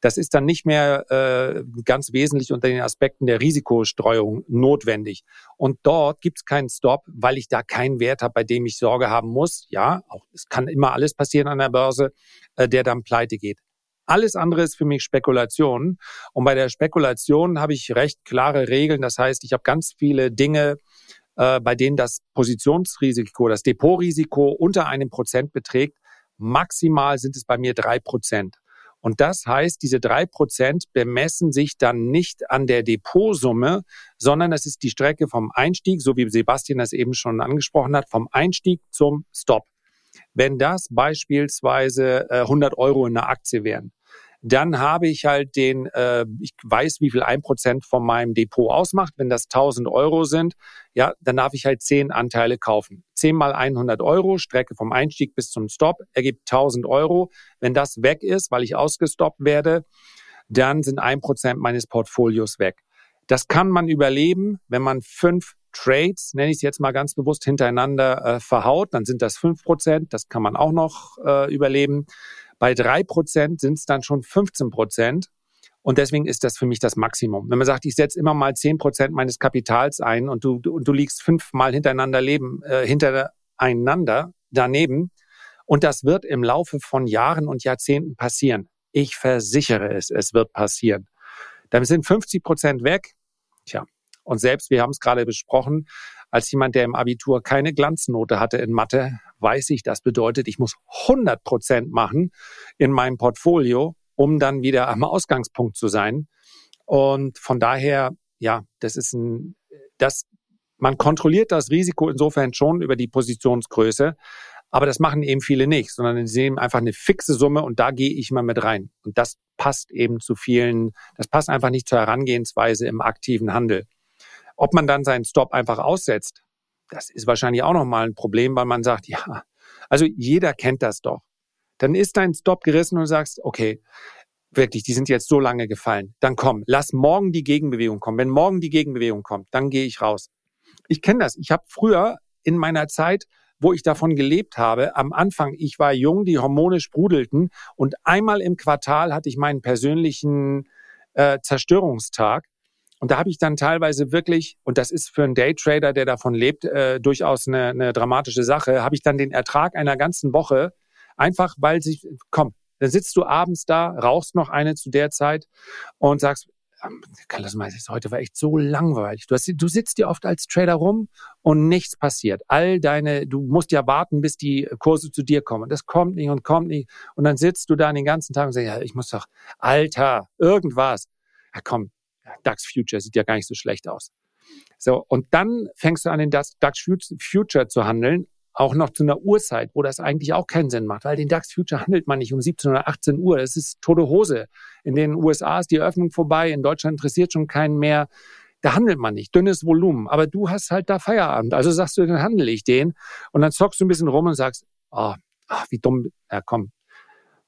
Das ist dann nicht mehr äh, ganz wesentlich unter den Aspekten der Risikostreuung notwendig. Und dort gibt es keinen Stop, weil ich da keinen Wert habe, bei dem ich Sorge haben muss. Ja, auch es kann immer alles passieren an der Börse, äh, der dann pleite geht. Alles andere ist für mich Spekulation. Und bei der Spekulation habe ich recht klare Regeln. Das heißt, ich habe ganz viele Dinge, äh, bei denen das Positionsrisiko, das Depotrisiko unter einem Prozent beträgt. Maximal sind es bei mir drei Prozent. Und das heißt, diese drei Prozent bemessen sich dann nicht an der Depotsumme, sondern es ist die Strecke vom Einstieg, so wie Sebastian das eben schon angesprochen hat, vom Einstieg zum Stop. Wenn das beispielsweise 100 äh, Euro in einer Aktie wären, Dann habe ich halt den, äh, ich weiß, wie viel ein Prozent von meinem Depot ausmacht. Wenn das 1000 Euro sind, ja, dann darf ich halt zehn Anteile kaufen. Zehn mal 100 Euro, Strecke vom Einstieg bis zum Stop, ergibt 1000 Euro. Wenn das weg ist, weil ich ausgestoppt werde, dann sind ein Prozent meines Portfolios weg. Das kann man überleben, wenn man fünf Trades, nenne ich es jetzt mal ganz bewusst, hintereinander äh, verhaut, dann sind das fünf Prozent. Das kann man auch noch äh, überleben. Bei drei Prozent sind es dann schon 15 Prozent. Und deswegen ist das für mich das Maximum. Wenn man sagt, ich setze immer mal zehn Prozent meines Kapitals ein und du, und du liegst fünfmal hintereinander leben, äh, hintereinander daneben. Und das wird im Laufe von Jahren und Jahrzehnten passieren. Ich versichere es, es wird passieren. Dann sind 50 Prozent weg. Tja, und selbst, wir haben es gerade besprochen, als jemand, der im Abitur keine Glanznote hatte in Mathe, weiß ich, das bedeutet, ich muss 100 Prozent machen in meinem Portfolio, um dann wieder am Ausgangspunkt zu sein. Und von daher, ja, das ist ein, das, man kontrolliert das Risiko insofern schon über die Positionsgröße. Aber das machen eben viele nicht, sondern sie nehmen einfach eine fixe Summe und da gehe ich mal mit rein. Und das passt eben zu vielen, das passt einfach nicht zur Herangehensweise im aktiven Handel. Ob man dann seinen Stop einfach aussetzt, das ist wahrscheinlich auch nochmal ein Problem, weil man sagt, ja, also jeder kennt das doch. Dann ist dein Stop gerissen und du sagst, okay, wirklich, die sind jetzt so lange gefallen. Dann komm, lass morgen die Gegenbewegung kommen. Wenn morgen die Gegenbewegung kommt, dann gehe ich raus. Ich kenne das. Ich habe früher in meiner Zeit, wo ich davon gelebt habe, am Anfang, ich war jung, die Hormone sprudelten und einmal im Quartal hatte ich meinen persönlichen äh, Zerstörungstag und da habe ich dann teilweise wirklich, und das ist für einen Daytrader, der davon lebt, äh, durchaus eine, eine dramatische Sache, habe ich dann den Ertrag einer ganzen Woche, einfach weil sich, komm, dann sitzt du abends da, rauchst noch eine zu der Zeit und sagst, ähm, Carlos Meisters, heute war echt so langweilig. Du, hast, du sitzt dir oft als Trader rum und nichts passiert. All deine, du musst ja warten, bis die Kurse zu dir kommen. Das kommt nicht und kommt nicht. Und dann sitzt du da den ganzen Tag und sagst, ja, ich muss doch, Alter, irgendwas. Ja, komm, DAX Future sieht ja gar nicht so schlecht aus. So, und dann fängst du an, den DAX Future zu handeln, auch noch zu einer Uhrzeit, wo das eigentlich auch keinen Sinn macht, weil den DAX Future handelt man nicht um 17 oder 18 Uhr. Das ist tote Hose. In den USA ist die Eröffnung vorbei, in Deutschland interessiert schon keinen mehr. Da handelt man nicht, dünnes Volumen. Aber du hast halt da Feierabend. Also sagst du, dann handle ich den. Und dann zockst du ein bisschen rum und sagst, oh, ach, wie dumm, ja komm,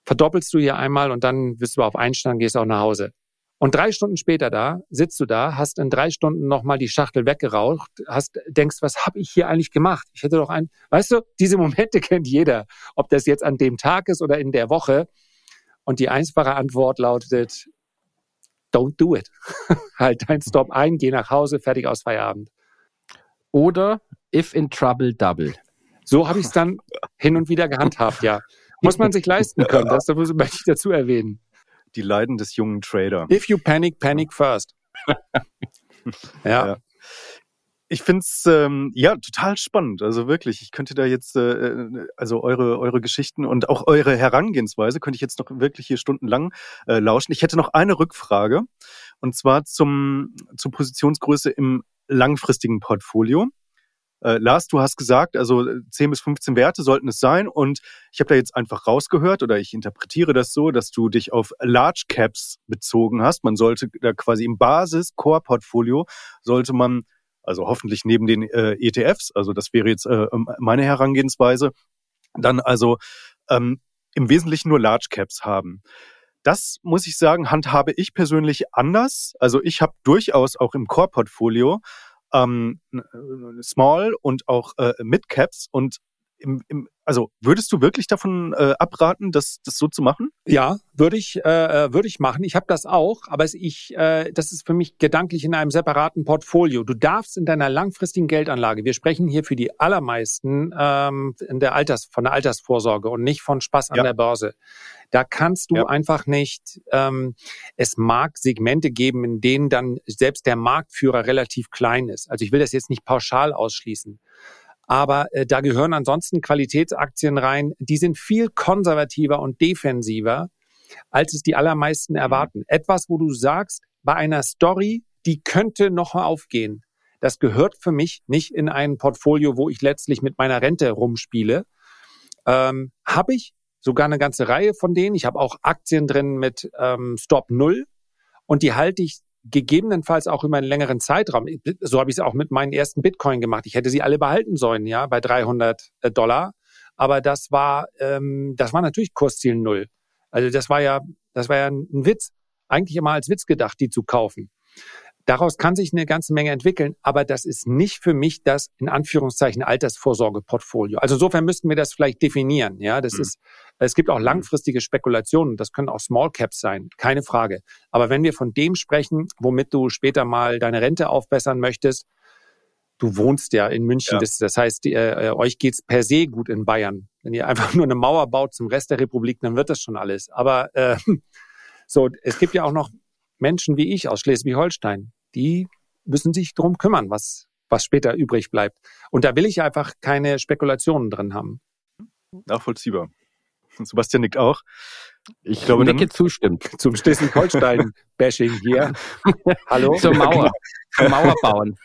verdoppelst du hier einmal und dann wirst du auf Einstand, gehst auch nach Hause. Und drei Stunden später da, sitzt du da, hast in drei Stunden nochmal die Schachtel weggeraucht, hast, denkst, was habe ich hier eigentlich gemacht? Ich hätte doch ein, weißt du, diese Momente kennt jeder, ob das jetzt an dem Tag ist oder in der Woche. Und die einfache Antwort lautet, don't do it. halt dein Stop ein, geh nach Hause, fertig aus Feierabend. Oder if in trouble, double. So habe ich es dann hin und wieder gehandhabt, ja. Muss man sich leisten können, das möchte ich dazu erwähnen die Leiden des jungen Trader. If you panic, panic first. ja. ja. Ich finde es ähm, ja total spannend. Also wirklich, ich könnte da jetzt äh, äh, also eure eure Geschichten und auch eure Herangehensweise könnte ich jetzt noch wirklich hier stundenlang äh, lauschen. Ich hätte noch eine Rückfrage und zwar zum zur Positionsgröße im langfristigen Portfolio. Äh, Lars, du hast gesagt, also 10 bis 15 Werte sollten es sein. Und ich habe da jetzt einfach rausgehört oder ich interpretiere das so, dass du dich auf Large Caps bezogen hast. Man sollte da quasi im Basis-Core-Portfolio sollte man, also hoffentlich neben den äh, ETFs, also das wäre jetzt äh, meine Herangehensweise, dann also ähm, im Wesentlichen nur Large Caps haben. Das muss ich sagen, handhabe ich persönlich anders. Also ich habe durchaus auch im Core-Portfolio ähm, äh, Small und auch äh, Mid Caps und im, im, also würdest du wirklich davon äh, abraten, das, das so zu machen? Ja, würde ich, äh, äh würde ich machen. Ich habe das auch, aber ich, äh, das ist für mich gedanklich in einem separaten Portfolio. Du darfst in deiner langfristigen Geldanlage, wir sprechen hier für die allermeisten ähm, in der Alters, von der Altersvorsorge und nicht von Spaß an ja. der Börse. Da kannst du ja. einfach nicht, ähm, es mag Segmente geben, in denen dann selbst der Marktführer relativ klein ist. Also ich will das jetzt nicht pauschal ausschließen. Aber äh, da gehören ansonsten Qualitätsaktien rein, die sind viel konservativer und defensiver, als es die allermeisten mhm. erwarten. Etwas, wo du sagst, bei einer Story, die könnte noch aufgehen. Das gehört für mich nicht in ein Portfolio, wo ich letztlich mit meiner Rente rumspiele. Ähm, Habe ich sogar eine ganze Reihe von denen. Ich habe auch Aktien drin mit ähm, Stop Null und die halte ich gegebenenfalls auch über einen längeren Zeitraum. So habe ich es auch mit meinen ersten Bitcoin gemacht. Ich hätte sie alle behalten sollen, ja, bei 300 äh, Dollar. Aber das war, ähm, das war natürlich Kursziel Null. Also das war ja, das war ja ein Witz. Eigentlich immer als Witz gedacht, die zu kaufen. Daraus kann sich eine ganze Menge entwickeln, aber das ist nicht für mich das in Anführungszeichen Altersvorsorgeportfolio. Also insofern müssten wir das vielleicht definieren. Ja, das mhm. ist, es gibt auch langfristige Spekulationen. Das können auch Small Caps sein, keine Frage. Aber wenn wir von dem sprechen, womit du später mal deine Rente aufbessern möchtest, du wohnst ja in München. Ja. Das, das, heißt, die, äh, euch geht's per se gut in Bayern. Wenn ihr einfach nur eine Mauer baut zum Rest der Republik, dann wird das schon alles. Aber äh, so, es gibt ja auch noch Menschen wie ich aus Schleswig-Holstein, die müssen sich drum kümmern, was, was später übrig bleibt. Und da will ich einfach keine Spekulationen drin haben. Nachvollziehbar. Sebastian nickt auch. Ich glaube, Nicke dann, zustimmt. Zum Schleswig-Holstein-Bashing hier. Hallo? Zur Mauer. Zum Mauerbauen.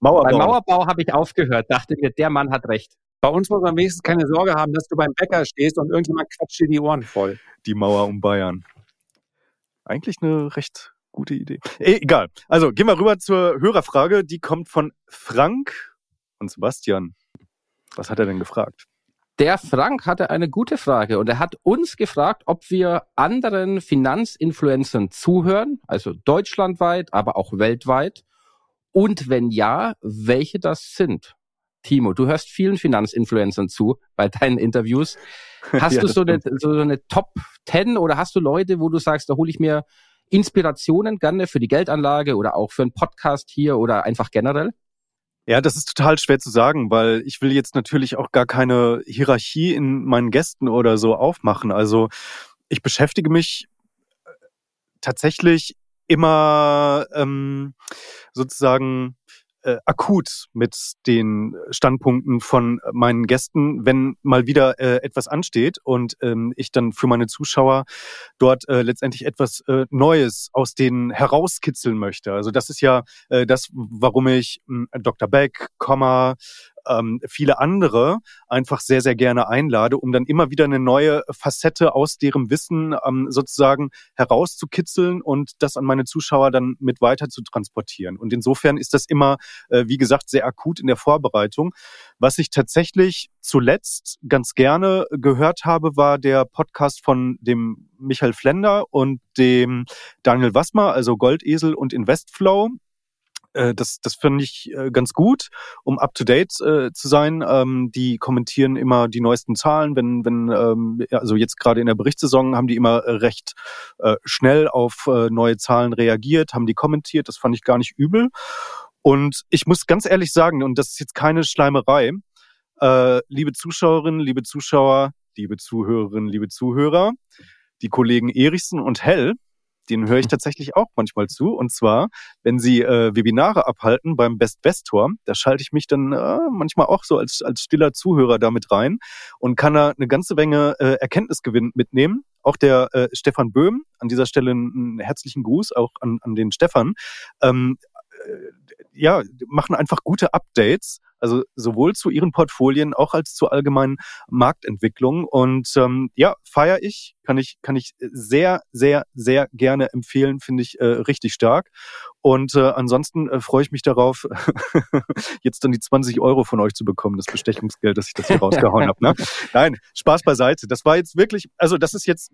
Mauerbau. Beim Mauerbau habe ich aufgehört, dachte mir, der Mann hat recht. Bei uns muss man wenigstens keine Sorge haben, dass du beim Bäcker stehst und irgendjemand quatscht dir die Ohren voll. Die Mauer um Bayern. Eigentlich eine recht gute Idee. E egal. Also gehen wir rüber zur Hörerfrage. Die kommt von Frank und Sebastian. Was hat er denn gefragt? Der Frank hatte eine gute Frage und er hat uns gefragt, ob wir anderen Finanzinfluencern zuhören, also deutschlandweit, aber auch weltweit. Und wenn ja, welche das sind. Timo, du hörst vielen Finanzinfluencern zu bei deinen Interviews. Hast ja, du so eine, so eine Top 10 oder hast du Leute, wo du sagst, da hole ich mir Inspirationen gerne für die Geldanlage oder auch für einen Podcast hier oder einfach generell? Ja, das ist total schwer zu sagen, weil ich will jetzt natürlich auch gar keine Hierarchie in meinen Gästen oder so aufmachen. Also ich beschäftige mich äh, tatsächlich immer ähm, sozusagen äh, akut mit den Standpunkten von meinen Gästen, wenn mal wieder äh, etwas ansteht und ähm, ich dann für meine Zuschauer dort äh, letztendlich etwas äh, Neues aus denen herauskitzeln möchte. Also das ist ja äh, das, warum ich äh, Dr. Beck, Komma, ähm, viele andere einfach sehr, sehr gerne einlade, um dann immer wieder eine neue Facette aus deren Wissen ähm, sozusagen herauszukitzeln und das an meine Zuschauer dann mit weiter zu transportieren. Und insofern ist das immer, äh, wie gesagt, sehr akut in der Vorbereitung. Was ich tatsächlich zuletzt ganz gerne gehört habe, war der Podcast von dem Michael Flender und dem Daniel Wassmer, also Goldesel und Investflow. Äh, das, das finde ich äh, ganz gut, um up to date äh, zu sein. Ähm, die kommentieren immer die neuesten Zahlen, wenn, wenn ähm, also jetzt gerade in der Berichtssaison haben die immer äh, recht äh, schnell auf äh, neue Zahlen reagiert, haben die kommentiert. Das fand ich gar nicht übel. Und ich muss ganz ehrlich sagen, und das ist jetzt keine Schleimerei, äh, liebe Zuschauerinnen, liebe Zuschauer, liebe Zuhörerinnen, liebe Zuhörer, die Kollegen Erichsen und Hell, den höre ich tatsächlich auch manchmal zu. Und zwar, wenn sie äh, Webinare abhalten beim Best Vestor, da schalte ich mich dann äh, manchmal auch so als, als stiller Zuhörer damit rein und kann da eine ganze Menge äh, Erkenntnisgewinn mitnehmen. Auch der äh, Stefan Böhm, an dieser Stelle einen herzlichen Gruß auch an, an den Stefan. Ähm, äh, ja, machen einfach gute Updates also sowohl zu ihren Portfolien auch als zur allgemeinen Marktentwicklung. Und ähm, ja, feiere ich, kann ich, kann ich sehr, sehr, sehr gerne empfehlen, finde ich äh, richtig stark. Und äh, ansonsten äh, freue ich mich darauf, jetzt dann die 20 Euro von euch zu bekommen, das Bestechungsgeld, das ich das hier rausgehauen habe. Ne? Nein, Spaß beiseite. Das war jetzt wirklich, also das ist jetzt,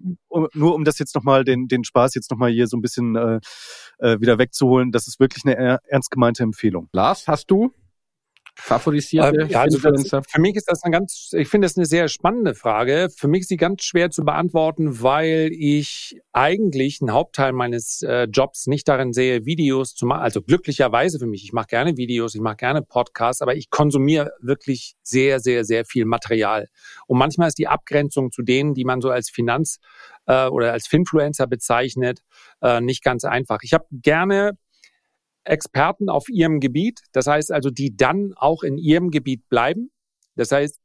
nur um das jetzt nochmal, den, den Spaß jetzt nochmal hier so ein bisschen äh, äh, wieder wegzuholen, das ist wirklich eine ernst gemeinte Empfehlung. Lars, hast du favorisierte ähm, ja, also für, für, mich ist das eine ganz, ich finde das eine sehr spannende Frage. Für mich ist sie ganz schwer zu beantworten, weil ich eigentlich einen Hauptteil meines äh, Jobs nicht darin sehe, Videos zu machen. Also glücklicherweise für mich. Ich mache gerne Videos, ich mache gerne Podcasts, aber ich konsumiere wirklich sehr, sehr, sehr viel Material. Und manchmal ist die Abgrenzung zu denen, die man so als Finanz- äh, oder als Finfluencer bezeichnet, äh, nicht ganz einfach. Ich habe gerne Experten auf ihrem Gebiet. Das heißt also, die dann auch in ihrem Gebiet bleiben. Das heißt,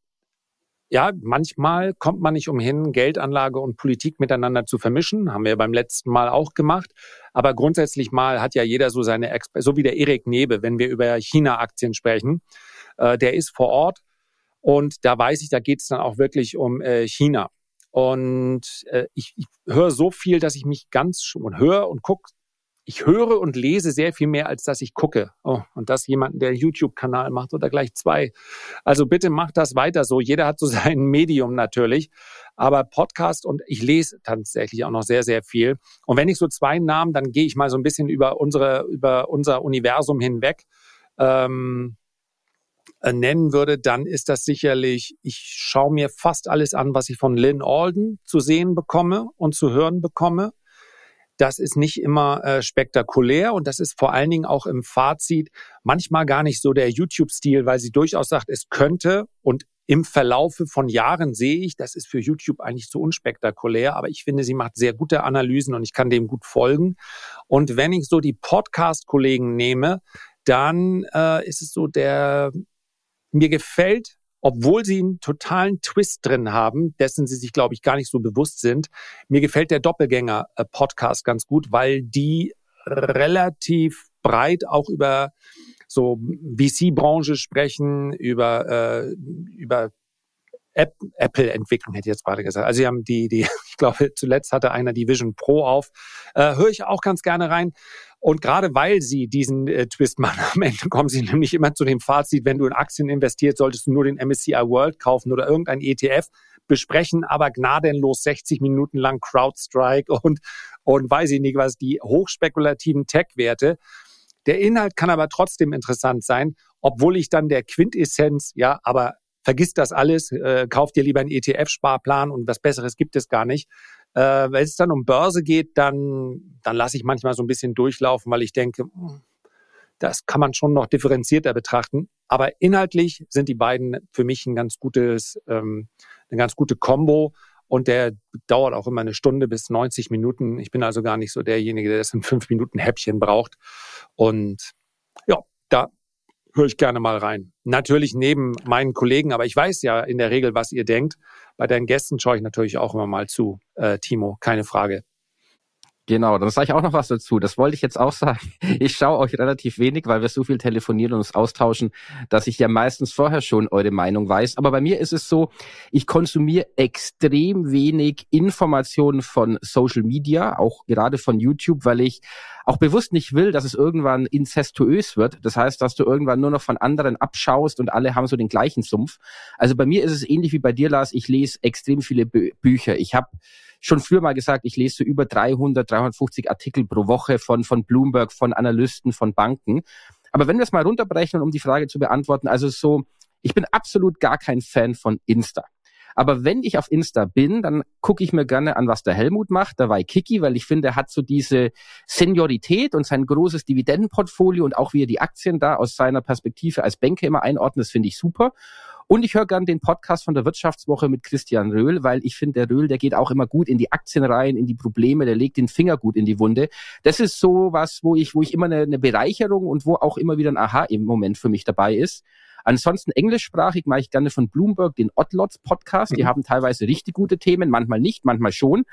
ja, manchmal kommt man nicht umhin, Geldanlage und Politik miteinander zu vermischen. Haben wir beim letzten Mal auch gemacht. Aber grundsätzlich mal hat ja jeder so seine, Exper so wie der Erik Nebe, wenn wir über China-Aktien sprechen, äh, der ist vor Ort. Und da weiß ich, da geht es dann auch wirklich um äh, China. Und äh, ich, ich höre so viel, dass ich mich ganz und höre und gucke ich höre und lese sehr viel mehr, als dass ich gucke. Oh, und das jemanden, der YouTube-Kanal macht oder gleich zwei. Also bitte macht das weiter so. Jeder hat so sein Medium natürlich. Aber Podcast und ich lese tatsächlich auch noch sehr, sehr viel. Und wenn ich so zwei Namen, dann gehe ich mal so ein bisschen über unsere, über unser Universum hinweg. Ähm, äh, nennen würde, dann ist das sicherlich, ich schaue mir fast alles an, was ich von Lynn Alden zu sehen bekomme und zu hören bekomme. Das ist nicht immer äh, spektakulär und das ist vor allen Dingen auch im Fazit manchmal gar nicht so der YouTube-Stil, weil sie durchaus sagt, es könnte und im Verlaufe von Jahren sehe ich, das ist für YouTube eigentlich zu unspektakulär, aber ich finde, sie macht sehr gute Analysen und ich kann dem gut folgen. Und wenn ich so die Podcast-Kollegen nehme, dann äh, ist es so der, mir gefällt obwohl sie einen totalen Twist drin haben, dessen sie sich, glaube ich, gar nicht so bewusst sind. Mir gefällt der Doppelgänger-Podcast ganz gut, weil die relativ breit auch über so VC-Branche sprechen, über, äh, über Apple-Entwicklung hätte ich jetzt gerade gesagt. Also sie haben die, die, ich glaube, zuletzt hatte einer die Vision Pro auf. Äh, Höre ich auch ganz gerne rein. Und gerade weil sie diesen äh, Twist machen, am Ende kommen sie nämlich immer zu dem Fazit, wenn du in Aktien investiert, solltest du nur den MSCI World kaufen oder irgendein ETF, besprechen aber gnadenlos 60 Minuten lang CrowdStrike und, und weiß ich nicht was, die hochspekulativen Tech-Werte. Der Inhalt kann aber trotzdem interessant sein, obwohl ich dann der Quintessenz, ja, aber vergiss das alles, äh, kauf dir lieber einen ETF-Sparplan und was Besseres gibt es gar nicht. Äh, wenn es dann um Börse geht, dann, dann lasse ich manchmal so ein bisschen durchlaufen, weil ich denke, hm, das kann man schon noch differenzierter betrachten. Aber inhaltlich sind die beiden für mich ein ganz gutes, ähm, eine ganz gute Combo. Und der dauert auch immer eine Stunde bis 90 Minuten. Ich bin also gar nicht so derjenige, der das in fünf Minuten Häppchen braucht. Und ja, da höre ich gerne mal rein. Natürlich neben meinen Kollegen, aber ich weiß ja in der Regel, was ihr denkt. Bei deinen Gästen schaue ich natürlich auch immer mal zu, äh, Timo, keine Frage. Genau, dann sage ich auch noch was dazu. Das wollte ich jetzt auch sagen. Ich schaue euch relativ wenig, weil wir so viel telefonieren und uns austauschen, dass ich ja meistens vorher schon eure Meinung weiß. Aber bei mir ist es so, ich konsumiere extrem wenig Informationen von Social Media, auch gerade von YouTube, weil ich auch bewusst nicht will, dass es irgendwann inzestuös wird. Das heißt, dass du irgendwann nur noch von anderen abschaust und alle haben so den gleichen Sumpf. Also bei mir ist es ähnlich wie bei dir, Lars. Ich lese extrem viele Bü Bücher. Ich habe schon früher mal gesagt, ich lese über 300, 350 Artikel pro Woche von, von Bloomberg, von Analysten, von Banken. Aber wenn wir es mal runterbrechen, um die Frage zu beantworten, also so, ich bin absolut gar kein Fan von Insta. Aber wenn ich auf Insta bin, dann gucke ich mir gerne an, was der Helmut macht, der Kiki, weil ich finde, er hat so diese Seniorität und sein großes Dividendenportfolio und auch wie er die Aktien da aus seiner Perspektive als Banker immer einordnet, das finde ich super. Und ich höre gern den Podcast von der Wirtschaftswoche mit Christian Röhl, weil ich finde, der Röhl, der geht auch immer gut in die Aktien rein, in die Probleme, der legt den Finger gut in die Wunde. Das ist so was, wo ich, wo ich immer eine, eine Bereicherung und wo auch immer wieder ein Aha im Moment für mich dabei ist. Ansonsten englischsprachig mache ich gerne von Bloomberg den Oddlots Podcast. Mhm. Die haben teilweise richtig gute Themen, manchmal nicht, manchmal schon.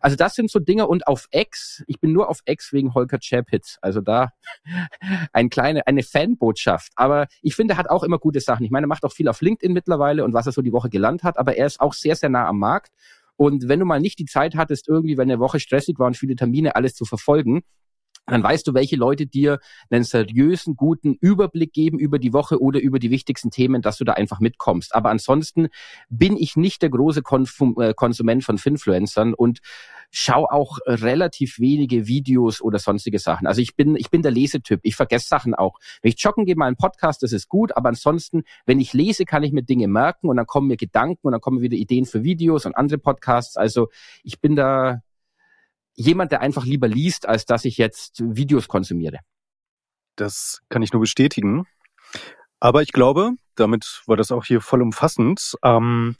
Also das sind so Dinge und auf X, ich bin nur auf X wegen Holger Chapitz. Also da ein kleine, eine Fanbotschaft. Aber ich finde, er hat auch immer gute Sachen. Ich meine, er macht auch viel auf LinkedIn mittlerweile und was er so die Woche gelernt hat, aber er ist auch sehr, sehr nah am Markt. Und wenn du mal nicht die Zeit hattest, irgendwie, wenn eine Woche stressig war und viele Termine, alles zu verfolgen, dann weißt du, welche Leute dir einen seriösen, guten Überblick geben über die Woche oder über die wichtigsten Themen, dass du da einfach mitkommst. Aber ansonsten bin ich nicht der große Konfum äh, Konsument von Finfluencern und schau auch relativ wenige Videos oder sonstige Sachen. Also ich bin, ich bin der Lesetyp. Ich vergesse Sachen auch. Wenn ich joggen gehe, mal einen Podcast, das ist gut. Aber ansonsten, wenn ich lese, kann ich mir Dinge merken und dann kommen mir Gedanken und dann kommen wieder Ideen für Videos und andere Podcasts. Also ich bin da jemand, der einfach lieber liest, als dass ich jetzt Videos konsumiere. Das kann ich nur bestätigen. Aber ich glaube, damit war das auch hier vollumfassend. Ähm,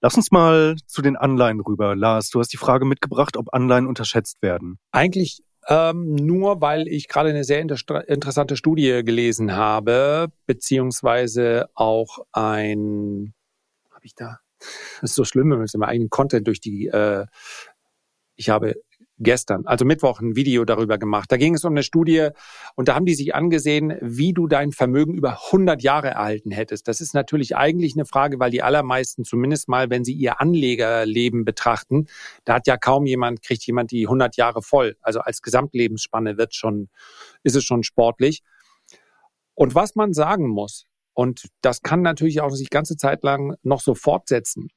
lass uns mal zu den Anleihen rüber. Lars, du hast die Frage mitgebracht, ob Anleihen unterschätzt werden. Eigentlich ähm, nur, weil ich gerade eine sehr inter interessante Studie gelesen habe, beziehungsweise auch ein, habe ich da, das ist so schlimm, wenn man seinen eigenen Content durch die, äh, ich habe gestern, also Mittwoch, ein Video darüber gemacht. Da ging es um eine Studie und da haben die sich angesehen, wie du dein Vermögen über 100 Jahre erhalten hättest. Das ist natürlich eigentlich eine Frage, weil die allermeisten, zumindest mal, wenn sie ihr Anlegerleben betrachten, da hat ja kaum jemand, kriegt jemand die 100 Jahre voll. Also als Gesamtlebensspanne wird schon, ist es schon sportlich. Und was man sagen muss, und das kann natürlich auch sich ganze Zeit lang noch so fortsetzen,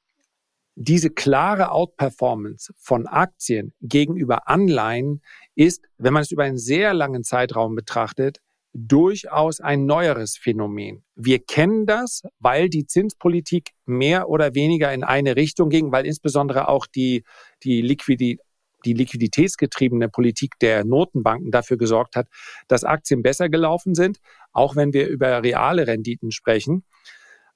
diese klare Outperformance von Aktien gegenüber Anleihen ist, wenn man es über einen sehr langen Zeitraum betrachtet, durchaus ein neueres Phänomen. Wir kennen das, weil die Zinspolitik mehr oder weniger in eine Richtung ging, weil insbesondere auch die, die, Liquidität, die liquiditätsgetriebene Politik der Notenbanken dafür gesorgt hat, dass Aktien besser gelaufen sind, auch wenn wir über reale Renditen sprechen.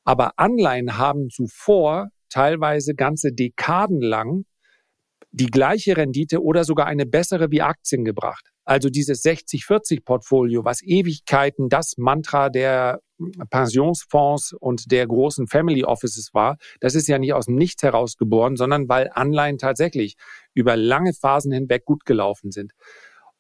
Aber Anleihen haben zuvor teilweise ganze Dekaden lang die gleiche Rendite oder sogar eine bessere wie Aktien gebracht. Also dieses 60-40-Portfolio, was Ewigkeiten das Mantra der Pensionsfonds und der großen Family Offices war, das ist ja nicht aus dem Nichts herausgeboren, sondern weil Anleihen tatsächlich über lange Phasen hinweg gut gelaufen sind.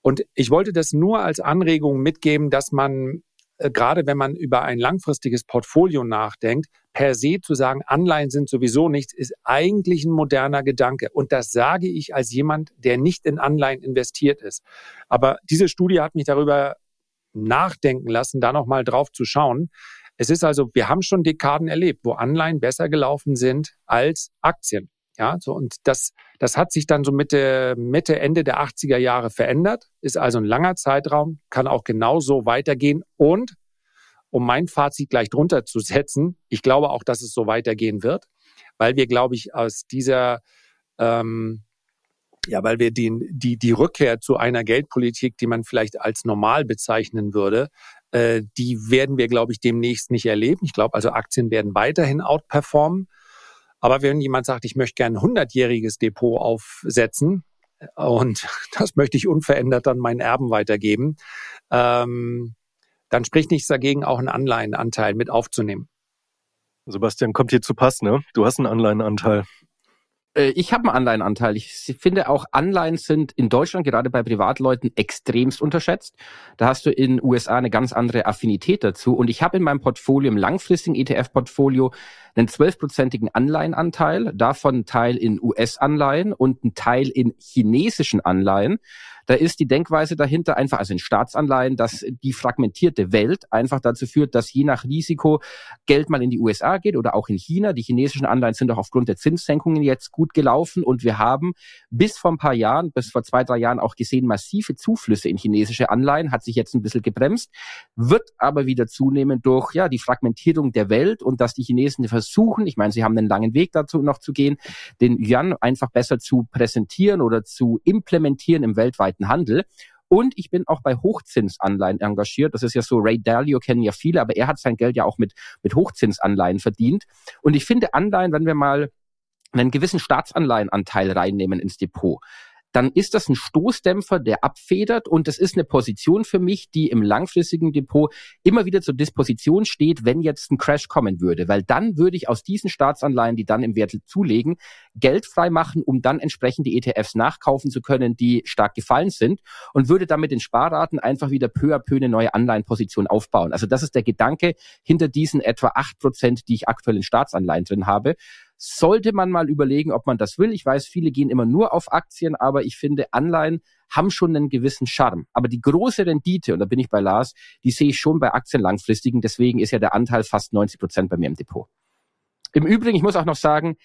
Und ich wollte das nur als Anregung mitgeben, dass man gerade wenn man über ein langfristiges Portfolio nachdenkt, per se zu sagen, Anleihen sind sowieso nichts, ist eigentlich ein moderner Gedanke. Und das sage ich als jemand, der nicht in Anleihen investiert ist. Aber diese Studie hat mich darüber nachdenken lassen, da nochmal drauf zu schauen. Es ist also, wir haben schon Dekaden erlebt, wo Anleihen besser gelaufen sind als Aktien. Ja, so und das, das hat sich dann so Mitte, Mitte, Ende der 80er Jahre verändert, ist also ein langer Zeitraum, kann auch genauso weitergehen. Und um mein Fazit gleich drunter zu setzen, ich glaube auch, dass es so weitergehen wird, weil wir, glaube ich, aus dieser ähm, ja, weil wir den, die, die Rückkehr zu einer Geldpolitik, die man vielleicht als normal bezeichnen würde, äh, die werden wir, glaube ich, demnächst nicht erleben. Ich glaube also, Aktien werden weiterhin outperformen. Aber wenn jemand sagt, ich möchte gerne ein 100-jähriges Depot aufsetzen und das möchte ich unverändert dann meinen Erben weitergeben, ähm, dann spricht nichts dagegen, auch einen Anleihenanteil mit aufzunehmen. Sebastian, kommt hier zu Pass, ne? Du hast einen Anleihenanteil. Äh, ich habe einen Anleihenanteil. Ich finde auch Anleihen sind in Deutschland gerade bei Privatleuten extremst unterschätzt. Da hast du in USA eine ganz andere Affinität dazu. Und ich habe in meinem Portfolio, im langfristigen ETF-Portfolio, einen zwölfprozentigen Anleihenanteil, davon ein Teil in US-Anleihen und ein Teil in chinesischen Anleihen. Da ist die Denkweise dahinter einfach, also in Staatsanleihen, dass die fragmentierte Welt einfach dazu führt, dass je nach Risiko Geld mal in die USA geht oder auch in China. Die chinesischen Anleihen sind doch aufgrund der Zinssenkungen jetzt gut gelaufen und wir haben bis vor ein paar Jahren, bis vor zwei, drei Jahren auch gesehen, massive Zuflüsse in chinesische Anleihen, hat sich jetzt ein bisschen gebremst, wird aber wieder zunehmen durch ja die Fragmentierung der Welt und dass die Chinesen versuchen, ich meine, sie haben einen langen Weg dazu noch zu gehen, den Yuan einfach besser zu präsentieren oder zu implementieren im weltweiten weltweiten Handel. Und ich bin auch bei Hochzinsanleihen engagiert. Das ist ja so, Ray Dalio kennen ja viele, aber er hat sein Geld ja auch mit, mit Hochzinsanleihen verdient. Und ich finde Anleihen, wenn wir mal einen gewissen Staatsanleihenanteil reinnehmen ins Depot, dann ist das ein Stoßdämpfer, der abfedert und das ist eine Position für mich, die im langfristigen Depot immer wieder zur Disposition steht, wenn jetzt ein Crash kommen würde, weil dann würde ich aus diesen Staatsanleihen, die dann im Wert zulegen, Geld frei machen, um dann entsprechend die ETFs nachkaufen zu können, die stark gefallen sind und würde damit den Sparraten einfach wieder peu à peu eine neue Anleihenposition aufbauen. Also das ist der Gedanke hinter diesen etwa acht Prozent, die ich aktuell in Staatsanleihen drin habe sollte man mal überlegen, ob man das will. Ich weiß, viele gehen immer nur auf Aktien, aber ich finde, Anleihen haben schon einen gewissen Charme. Aber die große Rendite, und da bin ich bei Lars, die sehe ich schon bei Aktien langfristigen. Deswegen ist ja der Anteil fast 90 Prozent bei mir im Depot. Im Übrigen, ich muss auch noch sagen,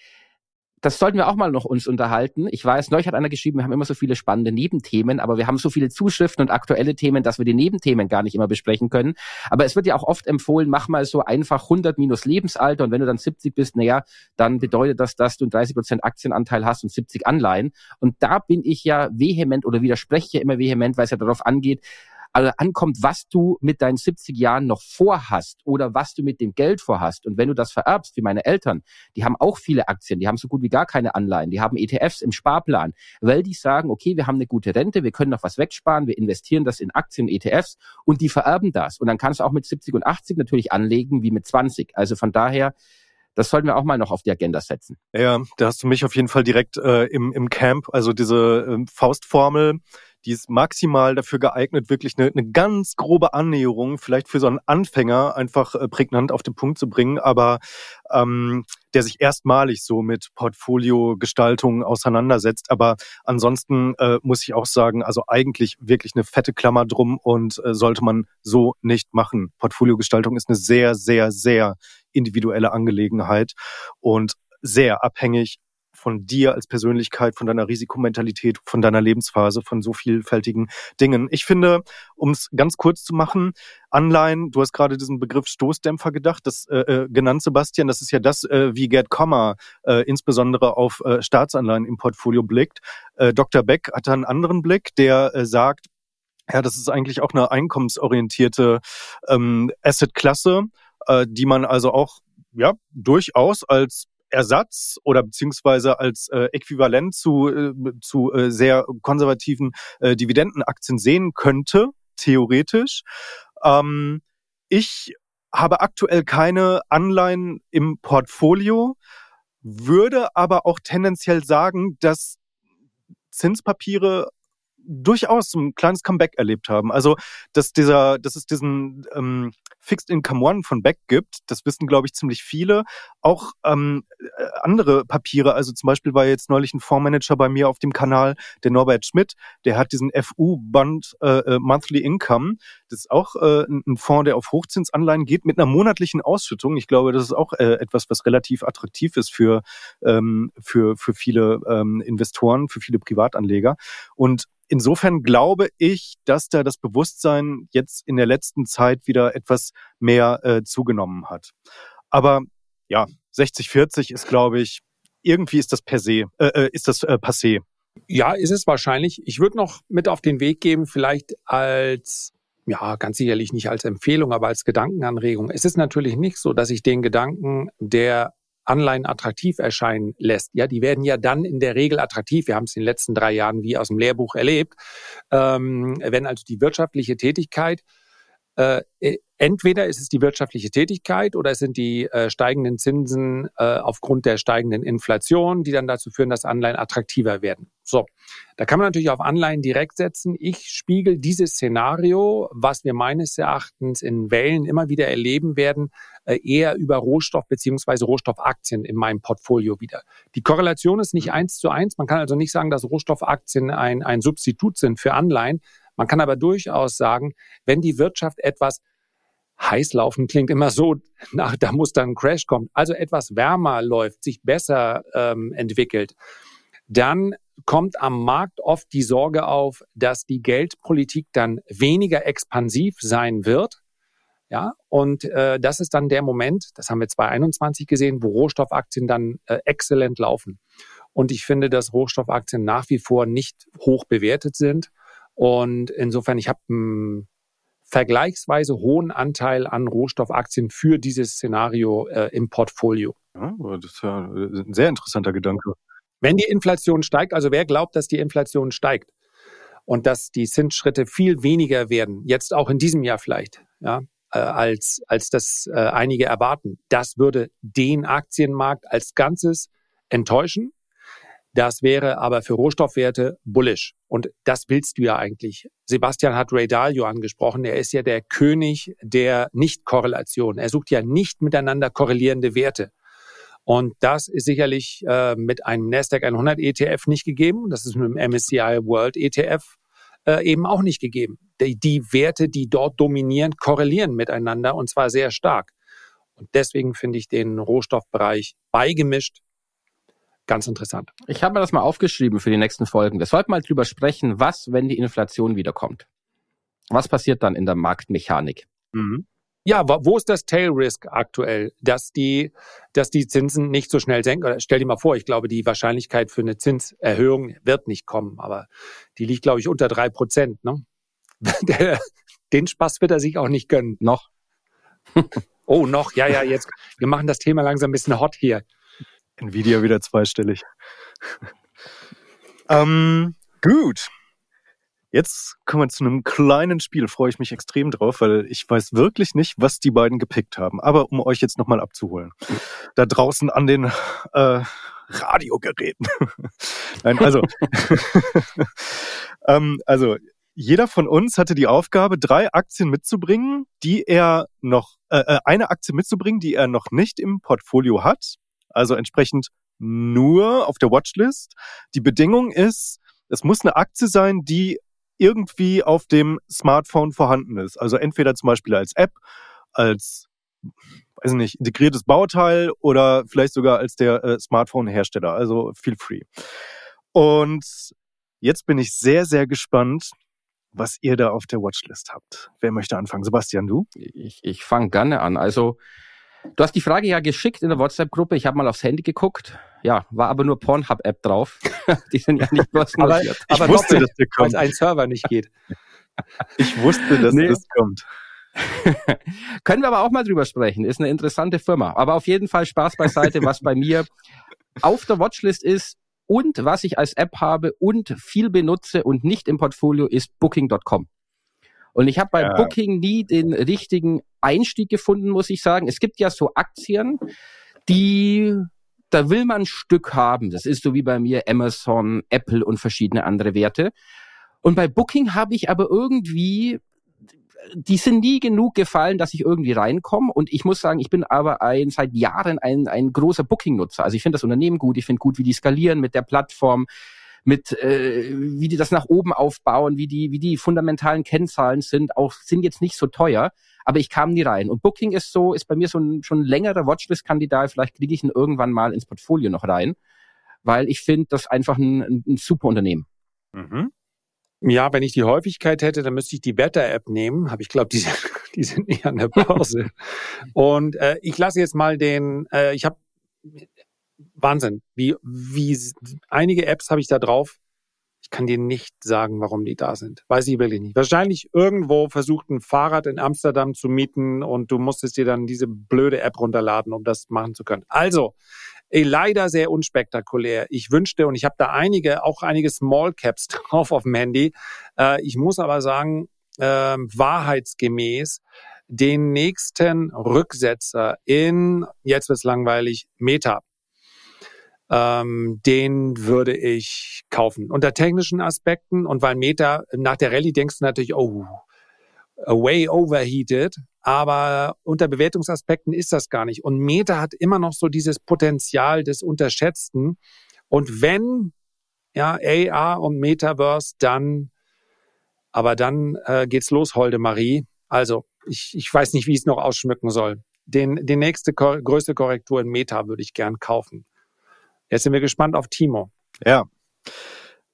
das sollten wir auch mal noch uns unterhalten. Ich weiß, neulich hat einer geschrieben, wir haben immer so viele spannende Nebenthemen, aber wir haben so viele Zuschriften und aktuelle Themen, dass wir die Nebenthemen gar nicht immer besprechen können. Aber es wird ja auch oft empfohlen, mach mal so einfach 100 minus Lebensalter und wenn du dann 70 bist, naja, dann bedeutet das, dass du 30 Prozent Aktienanteil hast und 70 Anleihen. Und da bin ich ja vehement oder widerspreche ja immer vehement, weil es ja darauf angeht, also ankommt, was du mit deinen 70 Jahren noch vorhast oder was du mit dem Geld vorhast. Und wenn du das vererbst, wie meine Eltern, die haben auch viele Aktien, die haben so gut wie gar keine Anleihen, die haben ETFs im Sparplan, weil die sagen, okay, wir haben eine gute Rente, wir können noch was wegsparen, wir investieren das in Aktien, ETFs und die vererben das. Und dann kannst du auch mit 70 und 80 natürlich anlegen wie mit 20. Also von daher, Das sollten wir auch mal noch auf die Agenda setzen. Ja, da hast du mich auf jeden Fall direkt äh, im, im Camp, also diese äh, Faustformel, die ist maximal dafür geeignet, wirklich eine, eine ganz grobe Annäherung, vielleicht für so einen Anfänger einfach äh, prägnant auf den Punkt zu bringen, aber ähm, der sich erstmalig so mit Portfoliogestaltung auseinandersetzt. Aber ansonsten äh, muss ich auch sagen, also eigentlich wirklich eine fette Klammer drum und äh, sollte man so nicht machen. Portfoliogestaltung ist eine sehr, sehr, sehr individuelle Angelegenheit und sehr abhängig von dir als Persönlichkeit, von deiner Risikomentalität, von deiner Lebensphase, von so vielfältigen Dingen. Ich finde, um es ganz kurz zu machen, Anleihen, du hast gerade diesen Begriff Stoßdämpfer gedacht, das äh, äh, genannt, Sebastian, das ist ja das, äh, wie Gerd Kommer äh, insbesondere auf äh, Staatsanleihen im Portfolio blickt. Äh, Dr. Beck hat da einen anderen Blick, der äh, sagt, ja, das ist eigentlich auch eine einkommensorientierte ähm, Asset-Klasse, äh, die man also auch ja durchaus als Ersatz oder beziehungsweise als äh, Äquivalent zu, äh, zu äh, sehr konservativen äh, Dividendenaktien sehen könnte, theoretisch. Ähm, ich habe aktuell keine Anleihen im Portfolio, würde aber auch tendenziell sagen, dass Zinspapiere durchaus ein kleines Comeback erlebt haben. Also, dass dieser, dass es diesen ähm, Fixed Income One von Beck gibt. Das wissen, glaube ich, ziemlich viele. Auch ähm, äh, andere Papiere, also zum Beispiel war jetzt neulich ein Fondsmanager bei mir auf dem Kanal, der Norbert Schmidt, der hat diesen FU-Band äh, äh, Monthly Income. Das ist auch äh, ein Fonds, der auf Hochzinsanleihen geht mit einer monatlichen Ausschüttung. Ich glaube, das ist auch äh, etwas, was relativ attraktiv ist für, ähm, für, für viele ähm, Investoren, für viele Privatanleger. Und insofern glaube ich, dass da das Bewusstsein jetzt in der letzten Zeit wieder etwas mehr äh, zugenommen hat. Aber ja, 60-40 ist, glaube ich, irgendwie ist das per se, äh, äh, ist das äh, passé. Ja, ist es wahrscheinlich. Ich würde noch mit auf den Weg geben, vielleicht als, ja, ganz sicherlich nicht als Empfehlung, aber als Gedankenanregung. Es ist natürlich nicht so, dass ich den Gedanken der Anleihen attraktiv erscheinen lässt. Ja, die werden ja dann in der Regel attraktiv. Wir haben es in den letzten drei Jahren wie aus dem Lehrbuch erlebt. Ähm, wenn also die wirtschaftliche Tätigkeit äh, entweder ist es die wirtschaftliche Tätigkeit oder es sind die äh, steigenden Zinsen äh, aufgrund der steigenden Inflation, die dann dazu führen, dass Anleihen attraktiver werden. So, da kann man natürlich auf Anleihen direkt setzen. Ich spiegel dieses Szenario, was wir meines Erachtens in Wellen immer wieder erleben werden, äh, eher über Rohstoff beziehungsweise Rohstoffaktien in meinem Portfolio wieder. Die Korrelation ist nicht mhm. eins zu eins. Man kann also nicht sagen, dass Rohstoffaktien ein, ein Substitut sind für Anleihen. Man kann aber durchaus sagen, wenn die Wirtschaft etwas heiß laufen klingt immer so, nach, da muss dann ein Crash kommen, also etwas wärmer läuft, sich besser ähm, entwickelt, dann kommt am Markt oft die Sorge auf, dass die Geldpolitik dann weniger expansiv sein wird. Ja, und äh, das ist dann der Moment, das haben wir 2021 gesehen, wo Rohstoffaktien dann äh, exzellent laufen. Und ich finde, dass Rohstoffaktien nach wie vor nicht hoch bewertet sind. Und insofern, ich habe einen vergleichsweise hohen Anteil an Rohstoffaktien für dieses Szenario äh, im Portfolio. Ja, das ist ja ein sehr interessanter Gedanke. Wenn die Inflation steigt, also wer glaubt, dass die Inflation steigt und dass die Zinsschritte viel weniger werden, jetzt auch in diesem Jahr vielleicht, ja, äh, als, als das äh, einige erwarten, das würde den Aktienmarkt als Ganzes enttäuschen. Das wäre aber für Rohstoffwerte bullish. Und das willst du ja eigentlich. Sebastian hat Ray Dalio angesprochen. Er ist ja der König der Nicht-Korrelation. Er sucht ja nicht miteinander korrelierende Werte. Und das ist sicherlich äh, mit einem Nasdaq 100 ETF nicht gegeben. Das ist mit dem MSCI World ETF äh, eben auch nicht gegeben. Die, die Werte, die dort dominieren, korrelieren miteinander und zwar sehr stark. Und deswegen finde ich den Rohstoffbereich beigemischt ganz interessant. Ich habe mir das mal aufgeschrieben für die nächsten Folgen. Wir sollten mal drüber sprechen, was, wenn die Inflation wiederkommt. Was passiert dann in der Marktmechanik? Mhm. Ja, wo ist das Tail Risk aktuell, dass die, dass die Zinsen nicht so schnell senken? Stell dir mal vor, ich glaube, die Wahrscheinlichkeit für eine Zinserhöhung wird nicht kommen, aber die liegt, glaube ich, unter drei Prozent. Ne? Den Spaß wird er sich auch nicht gönnen. Noch. oh, noch. Ja, ja, jetzt. Wir machen das Thema langsam ein bisschen hot hier. Nvidia wieder zweistellig. ähm, gut. Jetzt kommen wir zu einem kleinen Spiel, freue ich mich extrem drauf, weil ich weiß wirklich nicht, was die beiden gepickt haben. Aber um euch jetzt nochmal abzuholen, da draußen an den äh, Radiogeräten. Nein, also, ähm, also jeder von uns hatte die Aufgabe, drei Aktien mitzubringen, die er noch, äh, äh eine Aktie mitzubringen, die er noch nicht im Portfolio hat. Also entsprechend nur auf der Watchlist. Die Bedingung ist, es muss eine Aktie sein, die irgendwie auf dem Smartphone vorhanden ist. Also entweder zum Beispiel als App, als weiß nicht, integriertes Bauteil oder vielleicht sogar als der äh, Smartphone-Hersteller. Also feel free. Und jetzt bin ich sehr, sehr gespannt, was ihr da auf der Watchlist habt. Wer möchte anfangen? Sebastian, du? Ich, ich fange gerne an. Also Du hast die Frage ja geschickt in der WhatsApp-Gruppe. Ich habe mal aufs Handy geguckt. Ja, war aber nur Pornhub-App drauf. die sind ja nicht börsennotiert. aber, aber ich wusste, dass der kommt. Weil ein Server nicht geht. Ich wusste, dass nee. das kommt. Können wir aber auch mal drüber sprechen. Ist eine interessante Firma. Aber auf jeden Fall Spaß beiseite, was bei mir auf der Watchlist ist und was ich als App habe und viel benutze und nicht im Portfolio ist Booking.com. Und ich habe bei ja. Booking nie den richtigen Einstieg gefunden, muss ich sagen. Es gibt ja so Aktien, die da will man ein Stück haben. Das ist so wie bei mir Amazon, Apple und verschiedene andere Werte. Und bei Booking habe ich aber irgendwie, die sind nie genug gefallen, dass ich irgendwie reinkomme. Und ich muss sagen, ich bin aber ein, seit Jahren ein, ein großer Booking-Nutzer. Also ich finde das Unternehmen gut, ich finde gut, wie die skalieren mit der Plattform mit äh, wie die das nach oben aufbauen, wie die wie die fundamentalen Kennzahlen sind, auch sind jetzt nicht so teuer, aber ich kam nie rein. Und Booking ist so ist bei mir so ein schon ein längerer Watchlist-Kandidat. Vielleicht kriege ich ihn irgendwann mal ins Portfolio noch rein, weil ich finde das einfach ein, ein, super Unternehmen. Mhm. Ja, wenn ich die Häufigkeit hätte, dann müsste ich die Wetter-App nehmen. Aber ich glaube, die, die sind eher an der Pause. Und äh, ich lasse jetzt mal den, äh, ich habe Wahnsinn. Wie, wie einige Apps habe ich da drauf. Ich kann dir nicht sagen, warum die da sind. Weiß ich wirklich nicht. Wahrscheinlich irgendwo versucht ein Fahrrad in Amsterdam zu mieten und du musstest dir dann diese blöde App runterladen, um das machen zu können. Also, ey, leider sehr unspektakulär. Ich wünschte, und ich habe da einige, auch einige Small Caps drauf auf dem Handy. Äh, ich muss aber sagen, äh, wahrheitsgemäß, den nächsten Rücksetzer in, jetzt wird's langweilig, Meta ähm, den würde ich kaufen. Unter technischen Aspekten und weil Meta nach der Rallye denkst du natürlich, oh, way overheated, aber unter Bewertungsaspekten ist das gar nicht. Und Meta hat immer noch so dieses Potenzial des Unterschätzten. Und wenn ja AR und Metaverse, dann, aber dann äh, geht's los, Holde Marie. Also ich, ich weiß nicht, wie ich es noch ausschmücken soll. Den, die nächste größte Korrektur in Meta würde ich gern kaufen. Jetzt sind wir gespannt auf Timo. Ja.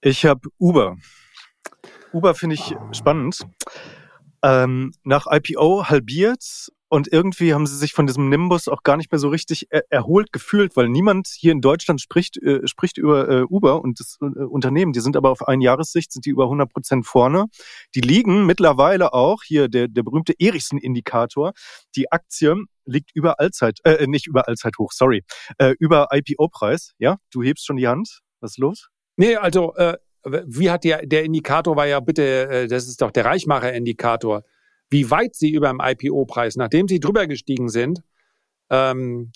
Ich habe Uber. Uber finde ich oh. spannend. Ähm, nach IPO halbiert und irgendwie haben sie sich von diesem Nimbus auch gar nicht mehr so richtig er erholt gefühlt, weil niemand hier in Deutschland spricht, äh, spricht über äh, Uber und das äh, Unternehmen. Die sind aber auf ein Jahressicht, sind die über 100 Prozent vorne. Die liegen mittlerweile auch, hier der, der berühmte Erichsen-Indikator, die Aktie liegt über Allzeit, äh, nicht über Allzeit hoch, sorry, äh, über IPO-Preis. Ja, du hebst schon die Hand. Was ist los? Nee, also äh, wie hat der, der Indikator war ja bitte, äh, das ist doch der Reichmacher-Indikator wie weit sie über dem IPO-Preis, nachdem sie drüber gestiegen sind, ähm,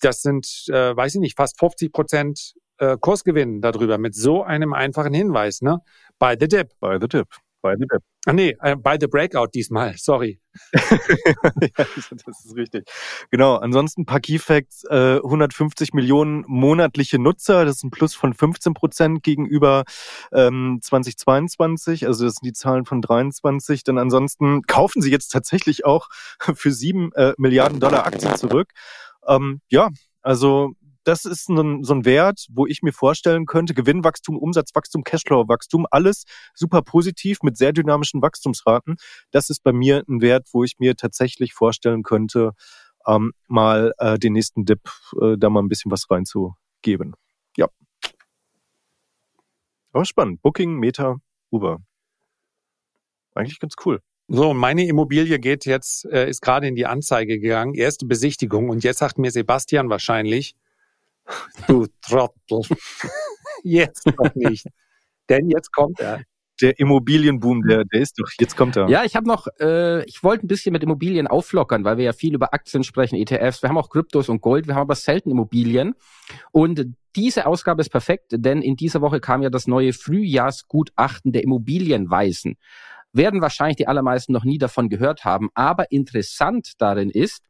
das sind, äh, weiß ich nicht, fast 50 Prozent äh, Kursgewinn darüber mit so einem einfachen Hinweis, ne? By the dip. By the dip. By the dip. Ah, nee, äh, by the breakout diesmal, sorry. ja, das ist richtig. Genau, ansonsten paar Key Facts, äh, 150 Millionen monatliche Nutzer, das ist ein Plus von 15 Prozent gegenüber ähm, 2022, also das sind die Zahlen von 23. Dann ansonsten kaufen sie jetzt tatsächlich auch für sieben äh, Milliarden Dollar Aktien zurück. Ähm, ja, also das ist so ein, so ein Wert, wo ich mir vorstellen könnte, Gewinnwachstum, Umsatzwachstum, Cashflow-Wachstum, alles super positiv mit sehr dynamischen Wachstumsraten. Das ist bei mir ein Wert, wo ich mir tatsächlich vorstellen könnte, ähm, mal äh, den nächsten Dip äh, da mal ein bisschen was reinzugeben. Ja. Aber spannend. Booking, Meta, Uber. Eigentlich ganz cool. So, meine Immobilie geht jetzt, äh, ist gerade in die Anzeige gegangen, erste Besichtigung und jetzt sagt mir Sebastian wahrscheinlich, Du Trottel. Jetzt noch nicht. Denn jetzt kommt er. der Immobilienboom, der, der ist doch, jetzt kommt er. Ja, ich habe noch, äh, ich wollte ein bisschen mit Immobilien auflockern, weil wir ja viel über Aktien sprechen, ETFs, wir haben auch Kryptos und Gold, wir haben aber selten Immobilien. Und diese Ausgabe ist perfekt, denn in dieser Woche kam ja das neue Frühjahrsgutachten der Immobilienweisen. Werden wahrscheinlich die allermeisten noch nie davon gehört haben, aber interessant darin ist,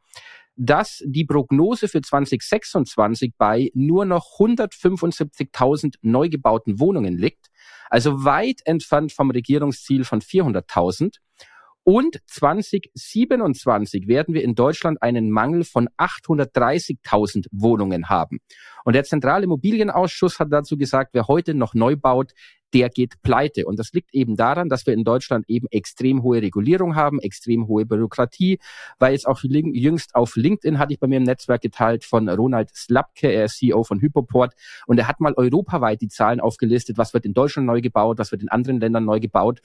dass die Prognose für 2026 bei nur noch 175.000 neu gebauten Wohnungen liegt, also weit entfernt vom Regierungsziel von 400.000. Und 2027 werden wir in Deutschland einen Mangel von 830.000 Wohnungen haben. Und der Zentrale Immobilienausschuss hat dazu gesagt, wer heute noch neu baut, der geht pleite. Und das liegt eben daran, dass wir in Deutschland eben extrem hohe Regulierung haben, extrem hohe Bürokratie, weil jetzt auch jüngst auf LinkedIn hatte ich bei mir im Netzwerk geteilt von Ronald Slapke, er ist CEO von Hypoport und er hat mal europaweit die Zahlen aufgelistet, was wird in Deutschland neu gebaut, was wird in anderen Ländern neu gebaut.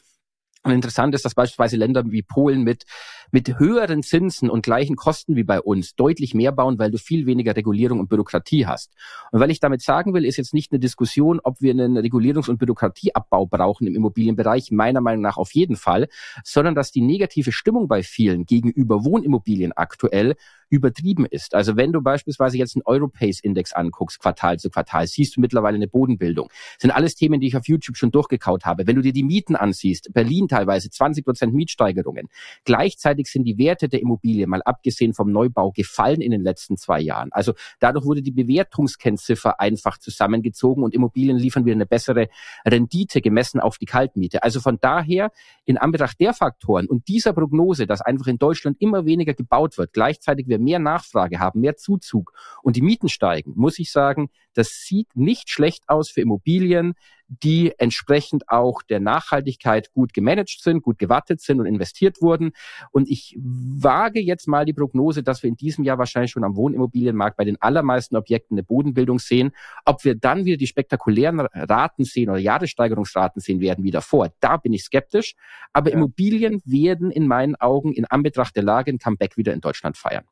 Und interessant ist, dass beispielsweise Länder wie Polen mit, mit höheren Zinsen und gleichen Kosten wie bei uns deutlich mehr bauen, weil du viel weniger Regulierung und Bürokratie hast. Und weil ich damit sagen will, ist jetzt nicht eine Diskussion, ob wir einen Regulierungs- und Bürokratieabbau brauchen im Immobilienbereich, meiner Meinung nach auf jeden Fall, sondern dass die negative Stimmung bei vielen gegenüber Wohnimmobilien aktuell übertrieben ist. Also wenn du beispielsweise jetzt einen Europace-Index anguckst, Quartal zu Quartal, siehst du mittlerweile eine Bodenbildung. Das sind alles Themen, die ich auf YouTube schon durchgekaut habe. Wenn du dir die Mieten ansiehst, Berlin teilweise 20 Prozent Mietsteigerungen. Gleichzeitig sind die Werte der Immobilien, mal abgesehen vom Neubau, gefallen in den letzten zwei Jahren. Also dadurch wurde die Bewertungskennziffer einfach zusammengezogen und Immobilien liefern wieder eine bessere Rendite gemessen auf die Kaltmiete. Also von daher, in Anbetracht der Faktoren und dieser Prognose, dass einfach in Deutschland immer weniger gebaut wird, gleichzeitig wir mehr Nachfrage haben, mehr Zuzug und die Mieten steigen, muss ich sagen, das sieht nicht schlecht aus für Immobilien, die entsprechend auch der Nachhaltigkeit gut gemanagt sind, gut gewartet sind und investiert wurden. Und ich wage jetzt mal die Prognose, dass wir in diesem Jahr wahrscheinlich schon am Wohnimmobilienmarkt bei den allermeisten Objekten eine Bodenbildung sehen. Ob wir dann wieder die spektakulären Raten sehen oder Jahressteigerungsraten sehen werden wie davor, da bin ich skeptisch. Aber ja. Immobilien werden in meinen Augen in Anbetracht der Lage ein Comeback wieder in Deutschland feiern.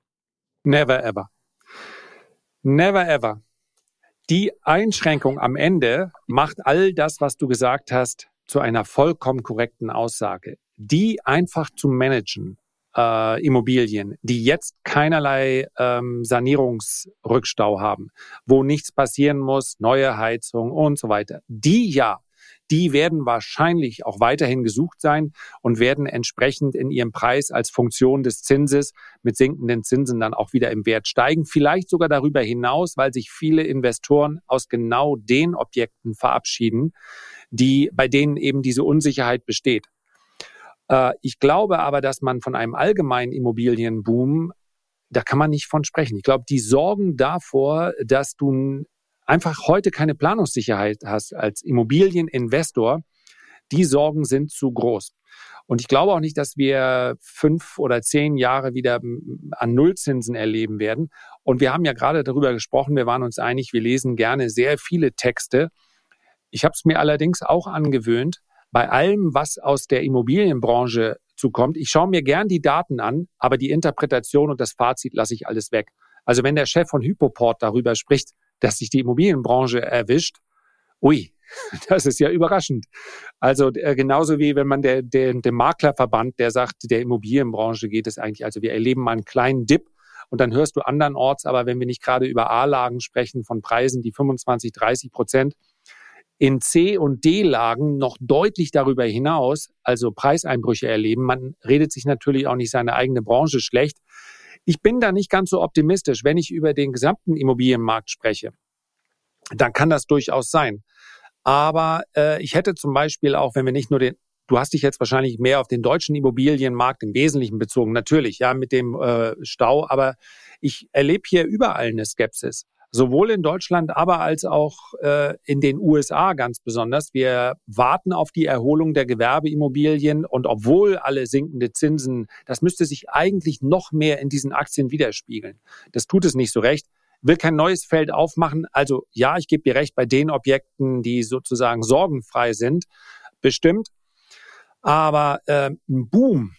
Never ever. Never ever. Die Einschränkung am Ende macht all das, was du gesagt hast, zu einer vollkommen korrekten Aussage. Die einfach zu managen, äh, Immobilien, die jetzt keinerlei ähm, Sanierungsrückstau haben, wo nichts passieren muss, neue Heizung und so weiter, die ja die werden wahrscheinlich auch weiterhin gesucht sein und werden entsprechend in ihrem Preis als Funktion des Zinses mit sinkenden Zinsen dann auch wieder im Wert steigen. Vielleicht sogar darüber hinaus, weil sich viele Investoren aus genau den Objekten verabschieden, die, bei denen eben diese Unsicherheit besteht. Äh, ich glaube aber, dass man von einem allgemeinen Immobilienboom da kann man nicht von sprechen. Ich glaube, die sorgen davor, dass du einfach heute keine Planungssicherheit hast als Immobilieninvestor, die Sorgen sind zu groß. Und ich glaube auch nicht, dass wir fünf oder zehn Jahre wieder an Nullzinsen erleben werden. Und wir haben ja gerade darüber gesprochen, wir waren uns einig, wir lesen gerne sehr viele Texte. Ich habe es mir allerdings auch angewöhnt, bei allem, was aus der Immobilienbranche zukommt, ich schaue mir gern die Daten an, aber die Interpretation und das Fazit lasse ich alles weg. Also wenn der Chef von Hypoport darüber spricht, dass sich die Immobilienbranche erwischt, ui, das ist ja überraschend. Also äh, genauso wie wenn man der, der, der Maklerverband, der sagt, der Immobilienbranche geht es eigentlich, also wir erleben mal einen kleinen Dip und dann hörst du andernorts, aber wenn wir nicht gerade über A-Lagen sprechen von Preisen, die 25, 30 Prozent in C- und D-Lagen noch deutlich darüber hinaus, also Preiseinbrüche erleben. Man redet sich natürlich auch nicht seine eigene Branche schlecht. Ich bin da nicht ganz so optimistisch. Wenn ich über den gesamten Immobilienmarkt spreche, dann kann das durchaus sein. Aber äh, ich hätte zum Beispiel auch, wenn wir nicht nur den, du hast dich jetzt wahrscheinlich mehr auf den deutschen Immobilienmarkt im Wesentlichen bezogen, natürlich, ja, mit dem äh, Stau, aber ich erlebe hier überall eine Skepsis sowohl in Deutschland, aber als auch äh, in den USA ganz besonders. Wir warten auf die Erholung der Gewerbeimmobilien und obwohl alle sinkende Zinsen, das müsste sich eigentlich noch mehr in diesen Aktien widerspiegeln. Das tut es nicht so recht. Will kein neues Feld aufmachen. Also ja, ich gebe dir recht bei den Objekten, die sozusagen sorgenfrei sind, bestimmt. Aber äh, ein Boom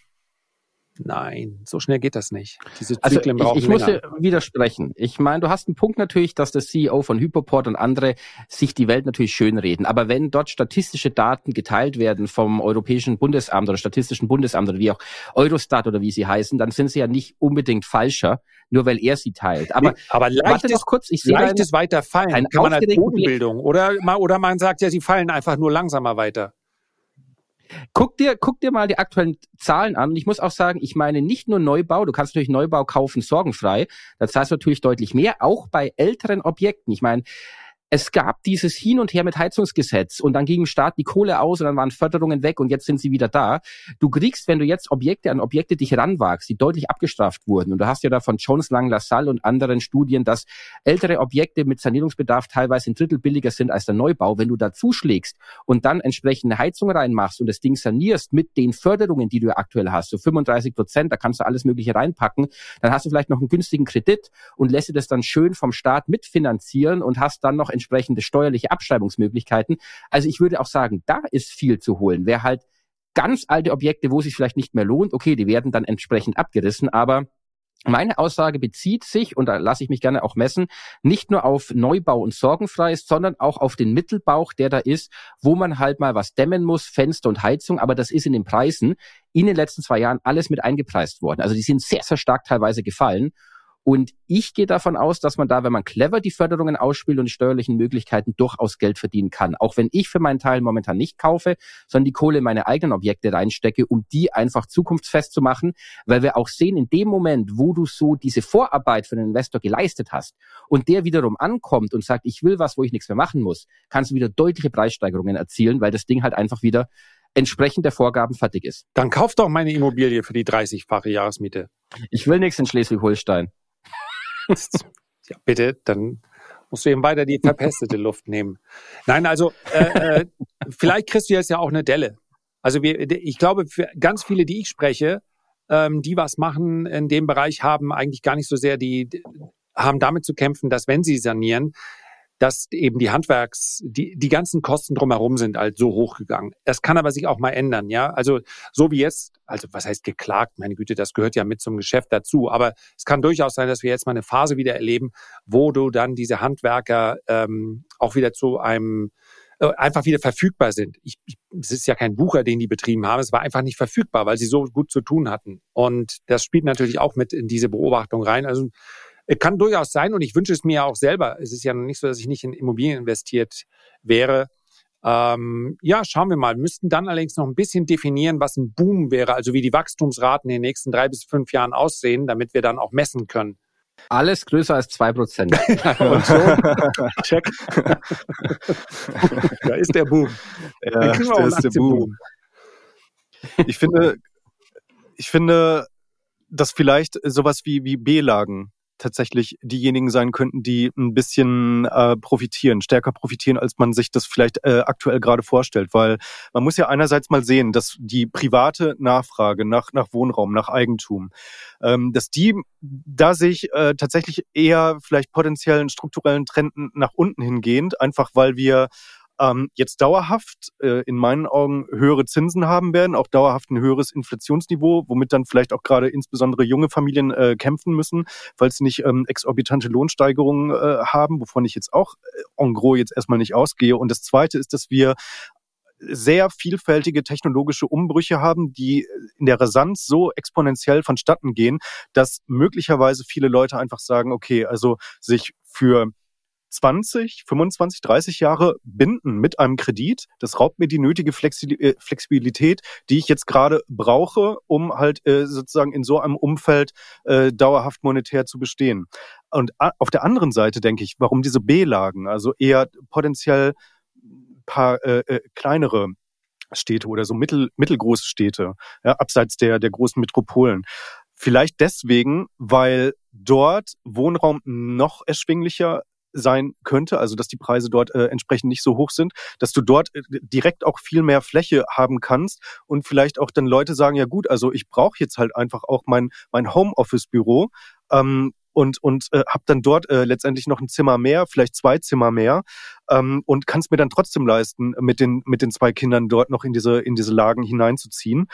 Nein, so schnell geht das nicht. Diese also Zyklen also ich, ich muss dir widersprechen. Ich meine, du hast einen Punkt natürlich, dass der CEO von Hypoport und andere sich die Welt natürlich schönreden. Aber wenn dort statistische Daten geteilt werden vom Europäischen Bundesamt oder Statistischen Bundesamt oder wie auch Eurostat oder wie sie heißen, dann sind sie ja nicht unbedingt falscher, nur weil er sie teilt. Aber, aber leichtes, noch kurz, ich sehe leichtes Weiterfallen kann man als Bodenbildung oder, oder man sagt ja, sie fallen einfach nur langsamer weiter. Guck dir, guck dir mal die aktuellen Zahlen an. Und ich muss auch sagen, ich meine nicht nur Neubau. Du kannst natürlich Neubau kaufen, sorgenfrei. Da zahlst du natürlich deutlich mehr, auch bei älteren Objekten. Ich meine, es gab dieses Hin und Her mit Heizungsgesetz und dann ging im Staat die Kohle aus und dann waren Förderungen weg und jetzt sind sie wieder da. Du kriegst, wenn du jetzt Objekte an Objekte dich ranwagst, die deutlich abgestraft wurden, und du hast ja da von Jones Lang LaSalle und anderen Studien, dass ältere Objekte mit Sanierungsbedarf teilweise ein Drittel billiger sind als der Neubau. Wenn du da zuschlägst und dann entsprechende Heizung reinmachst und das Ding sanierst mit den Förderungen, die du aktuell hast, so 35 Prozent, da kannst du alles Mögliche reinpacken, dann hast du vielleicht noch einen günstigen Kredit und lässt dir das dann schön vom Staat mitfinanzieren und hast dann noch entsprechende steuerliche Abschreibungsmöglichkeiten. Also ich würde auch sagen, da ist viel zu holen. Wer halt ganz alte Objekte, wo es sich vielleicht nicht mehr lohnt, okay, die werden dann entsprechend abgerissen, aber meine Aussage bezieht sich, und da lasse ich mich gerne auch messen, nicht nur auf Neubau und Sorgenfreies, sondern auch auf den Mittelbauch, der da ist, wo man halt mal was dämmen muss, Fenster und Heizung, aber das ist in den Preisen in den letzten zwei Jahren alles mit eingepreist worden. Also die sind sehr, sehr stark teilweise gefallen. Und ich gehe davon aus, dass man da, wenn man clever die Förderungen ausspielt und die steuerlichen Möglichkeiten durchaus Geld verdienen kann. Auch wenn ich für meinen Teil momentan nicht kaufe, sondern die Kohle in meine eigenen Objekte reinstecke, um die einfach zukunftsfest zu machen, weil wir auch sehen, in dem Moment, wo du so diese Vorarbeit für den Investor geleistet hast und der wiederum ankommt und sagt, ich will was, wo ich nichts mehr machen muss, kannst du wieder deutliche Preissteigerungen erzielen, weil das Ding halt einfach wieder entsprechend der Vorgaben fertig ist. Dann kauf doch meine Immobilie für die 30-fache Jahresmiete. Ich will nichts in Schleswig-Holstein. Ja, bitte, dann musst du eben weiter die verpestete Luft nehmen. Nein, also äh, äh, vielleicht kriegst du jetzt ja auch eine Delle. Also wir, ich glaube, für ganz viele, die ich spreche, ähm, die was machen in dem Bereich, haben eigentlich gar nicht so sehr die, haben damit zu kämpfen, dass wenn sie sanieren, dass eben die Handwerks, die, die ganzen Kosten drumherum sind halt so hochgegangen. Das kann aber sich auch mal ändern, ja. Also so wie jetzt, also was heißt geklagt, meine Güte, das gehört ja mit zum Geschäft dazu. Aber es kann durchaus sein, dass wir jetzt mal eine Phase wieder erleben, wo du dann diese Handwerker ähm, auch wieder zu einem äh, einfach wieder verfügbar sind. Ich, ich, es ist ja kein Bucher, den die betrieben haben. Es war einfach nicht verfügbar, weil sie so gut zu tun hatten. Und das spielt natürlich auch mit in diese Beobachtung rein. Also kann durchaus sein und ich wünsche es mir auch selber. Es ist ja nicht so, dass ich nicht in Immobilien investiert wäre. Ähm, ja, schauen wir mal. Wir müssten dann allerdings noch ein bisschen definieren, was ein Boom wäre, also wie die Wachstumsraten in den nächsten drei bis fünf Jahren aussehen, damit wir dann auch messen können. Alles größer als zwei Prozent. Und so, check. da ist der Boom. Ja, da ist der Boom. Ich finde, ich finde, dass vielleicht sowas wie, wie B-Lagen tatsächlich diejenigen sein könnten, die ein bisschen äh, profitieren, stärker profitieren, als man sich das vielleicht äh, aktuell gerade vorstellt. Weil man muss ja einerseits mal sehen, dass die private Nachfrage nach, nach Wohnraum, nach Eigentum, ähm, dass die, da sich äh, tatsächlich eher vielleicht potenziellen strukturellen Trenden nach unten hingehend, einfach weil wir ähm, jetzt dauerhaft äh, in meinen Augen höhere Zinsen haben werden, auch dauerhaft ein höheres Inflationsniveau, womit dann vielleicht auch gerade insbesondere junge Familien äh, kämpfen müssen, weil sie nicht ähm, exorbitante Lohnsteigerungen äh, haben, wovon ich jetzt auch äh, en gros jetzt erstmal nicht ausgehe. Und das Zweite ist, dass wir sehr vielfältige technologische Umbrüche haben, die in der Rasanz so exponentiell vonstatten gehen, dass möglicherweise viele Leute einfach sagen, okay, also sich für 20, 25, 30 Jahre binden mit einem Kredit. Das raubt mir die nötige äh, Flexibilität, die ich jetzt gerade brauche, um halt äh, sozusagen in so einem Umfeld äh, dauerhaft monetär zu bestehen. Und auf der anderen Seite denke ich, warum diese B-Lagen, also eher potenziell paar äh, äh, kleinere Städte oder so mittel, mittelgroße Städte, ja, abseits der, der großen Metropolen. Vielleicht deswegen, weil dort Wohnraum noch erschwinglicher sein könnte, also dass die Preise dort äh, entsprechend nicht so hoch sind, dass du dort äh, direkt auch viel mehr Fläche haben kannst und vielleicht auch dann Leute sagen, ja gut, also ich brauche jetzt halt einfach auch mein, mein Homeoffice-Büro. Ähm, und, und äh, habe dann dort äh, letztendlich noch ein Zimmer mehr, vielleicht zwei Zimmer mehr ähm, und kann es mir dann trotzdem leisten, mit den, mit den zwei Kindern dort noch in diese, in diese Lagen hineinzuziehen.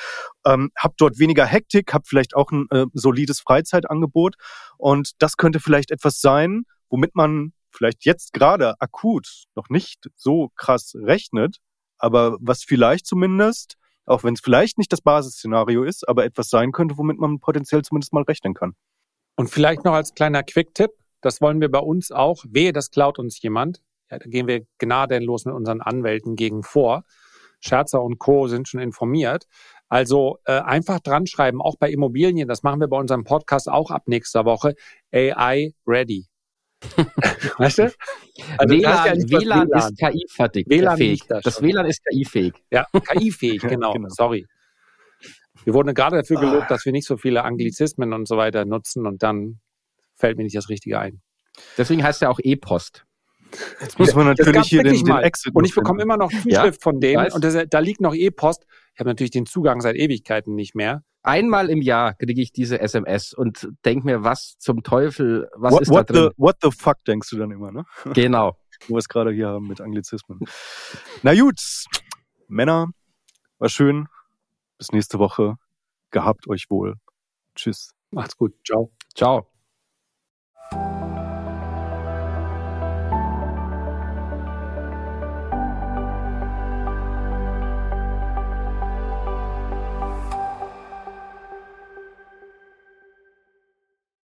Ähm, hab dort weniger Hektik, hab vielleicht auch ein äh, solides Freizeitangebot und das könnte vielleicht etwas sein, womit man vielleicht jetzt gerade akut noch nicht so krass rechnet, aber was vielleicht zumindest, auch wenn es vielleicht nicht das Basisszenario ist, aber etwas sein könnte, womit man potenziell zumindest mal rechnen kann. Und vielleicht noch als kleiner Quick-Tipp, das wollen wir bei uns auch, wehe, das klaut uns jemand. Ja, da gehen wir gnadenlos mit unseren Anwälten gegen vor. Scherzer und Co. sind schon informiert. Also äh, einfach dran schreiben, auch bei Immobilien, das machen wir bei unserem Podcast auch ab nächster Woche, AI ready. weißt du? Also WLAN, ja WLAN, WLAN, ist KI-fertig. WLAN fähig. Das, das WLAN ist KI-fähig. Ja, KI-fähig, genau. genau. Sorry. Wir wurden gerade dafür gelobt, ah. dass wir nicht so viele Anglizismen und so weiter nutzen und dann fällt mir nicht das Richtige ein. Deswegen heißt er auch E-Post. Jetzt muss man natürlich hier den, den Exit Und ich bekomme immer noch Zuschrift ja, von denen und das, da liegt noch E-Post. Ich habe natürlich den Zugang seit Ewigkeiten nicht mehr. Einmal im Jahr kriege ich diese SMS und denke mir, was zum Teufel, was what, ist da drin? The, what the fuck denkst du dann immer, ne? Genau. Wo wir es gerade hier haben mit Anglizismen. Na gut, Männer, war schön. Bis nächste Woche. Gehabt euch wohl. Tschüss. Macht's gut. Ciao. Ciao.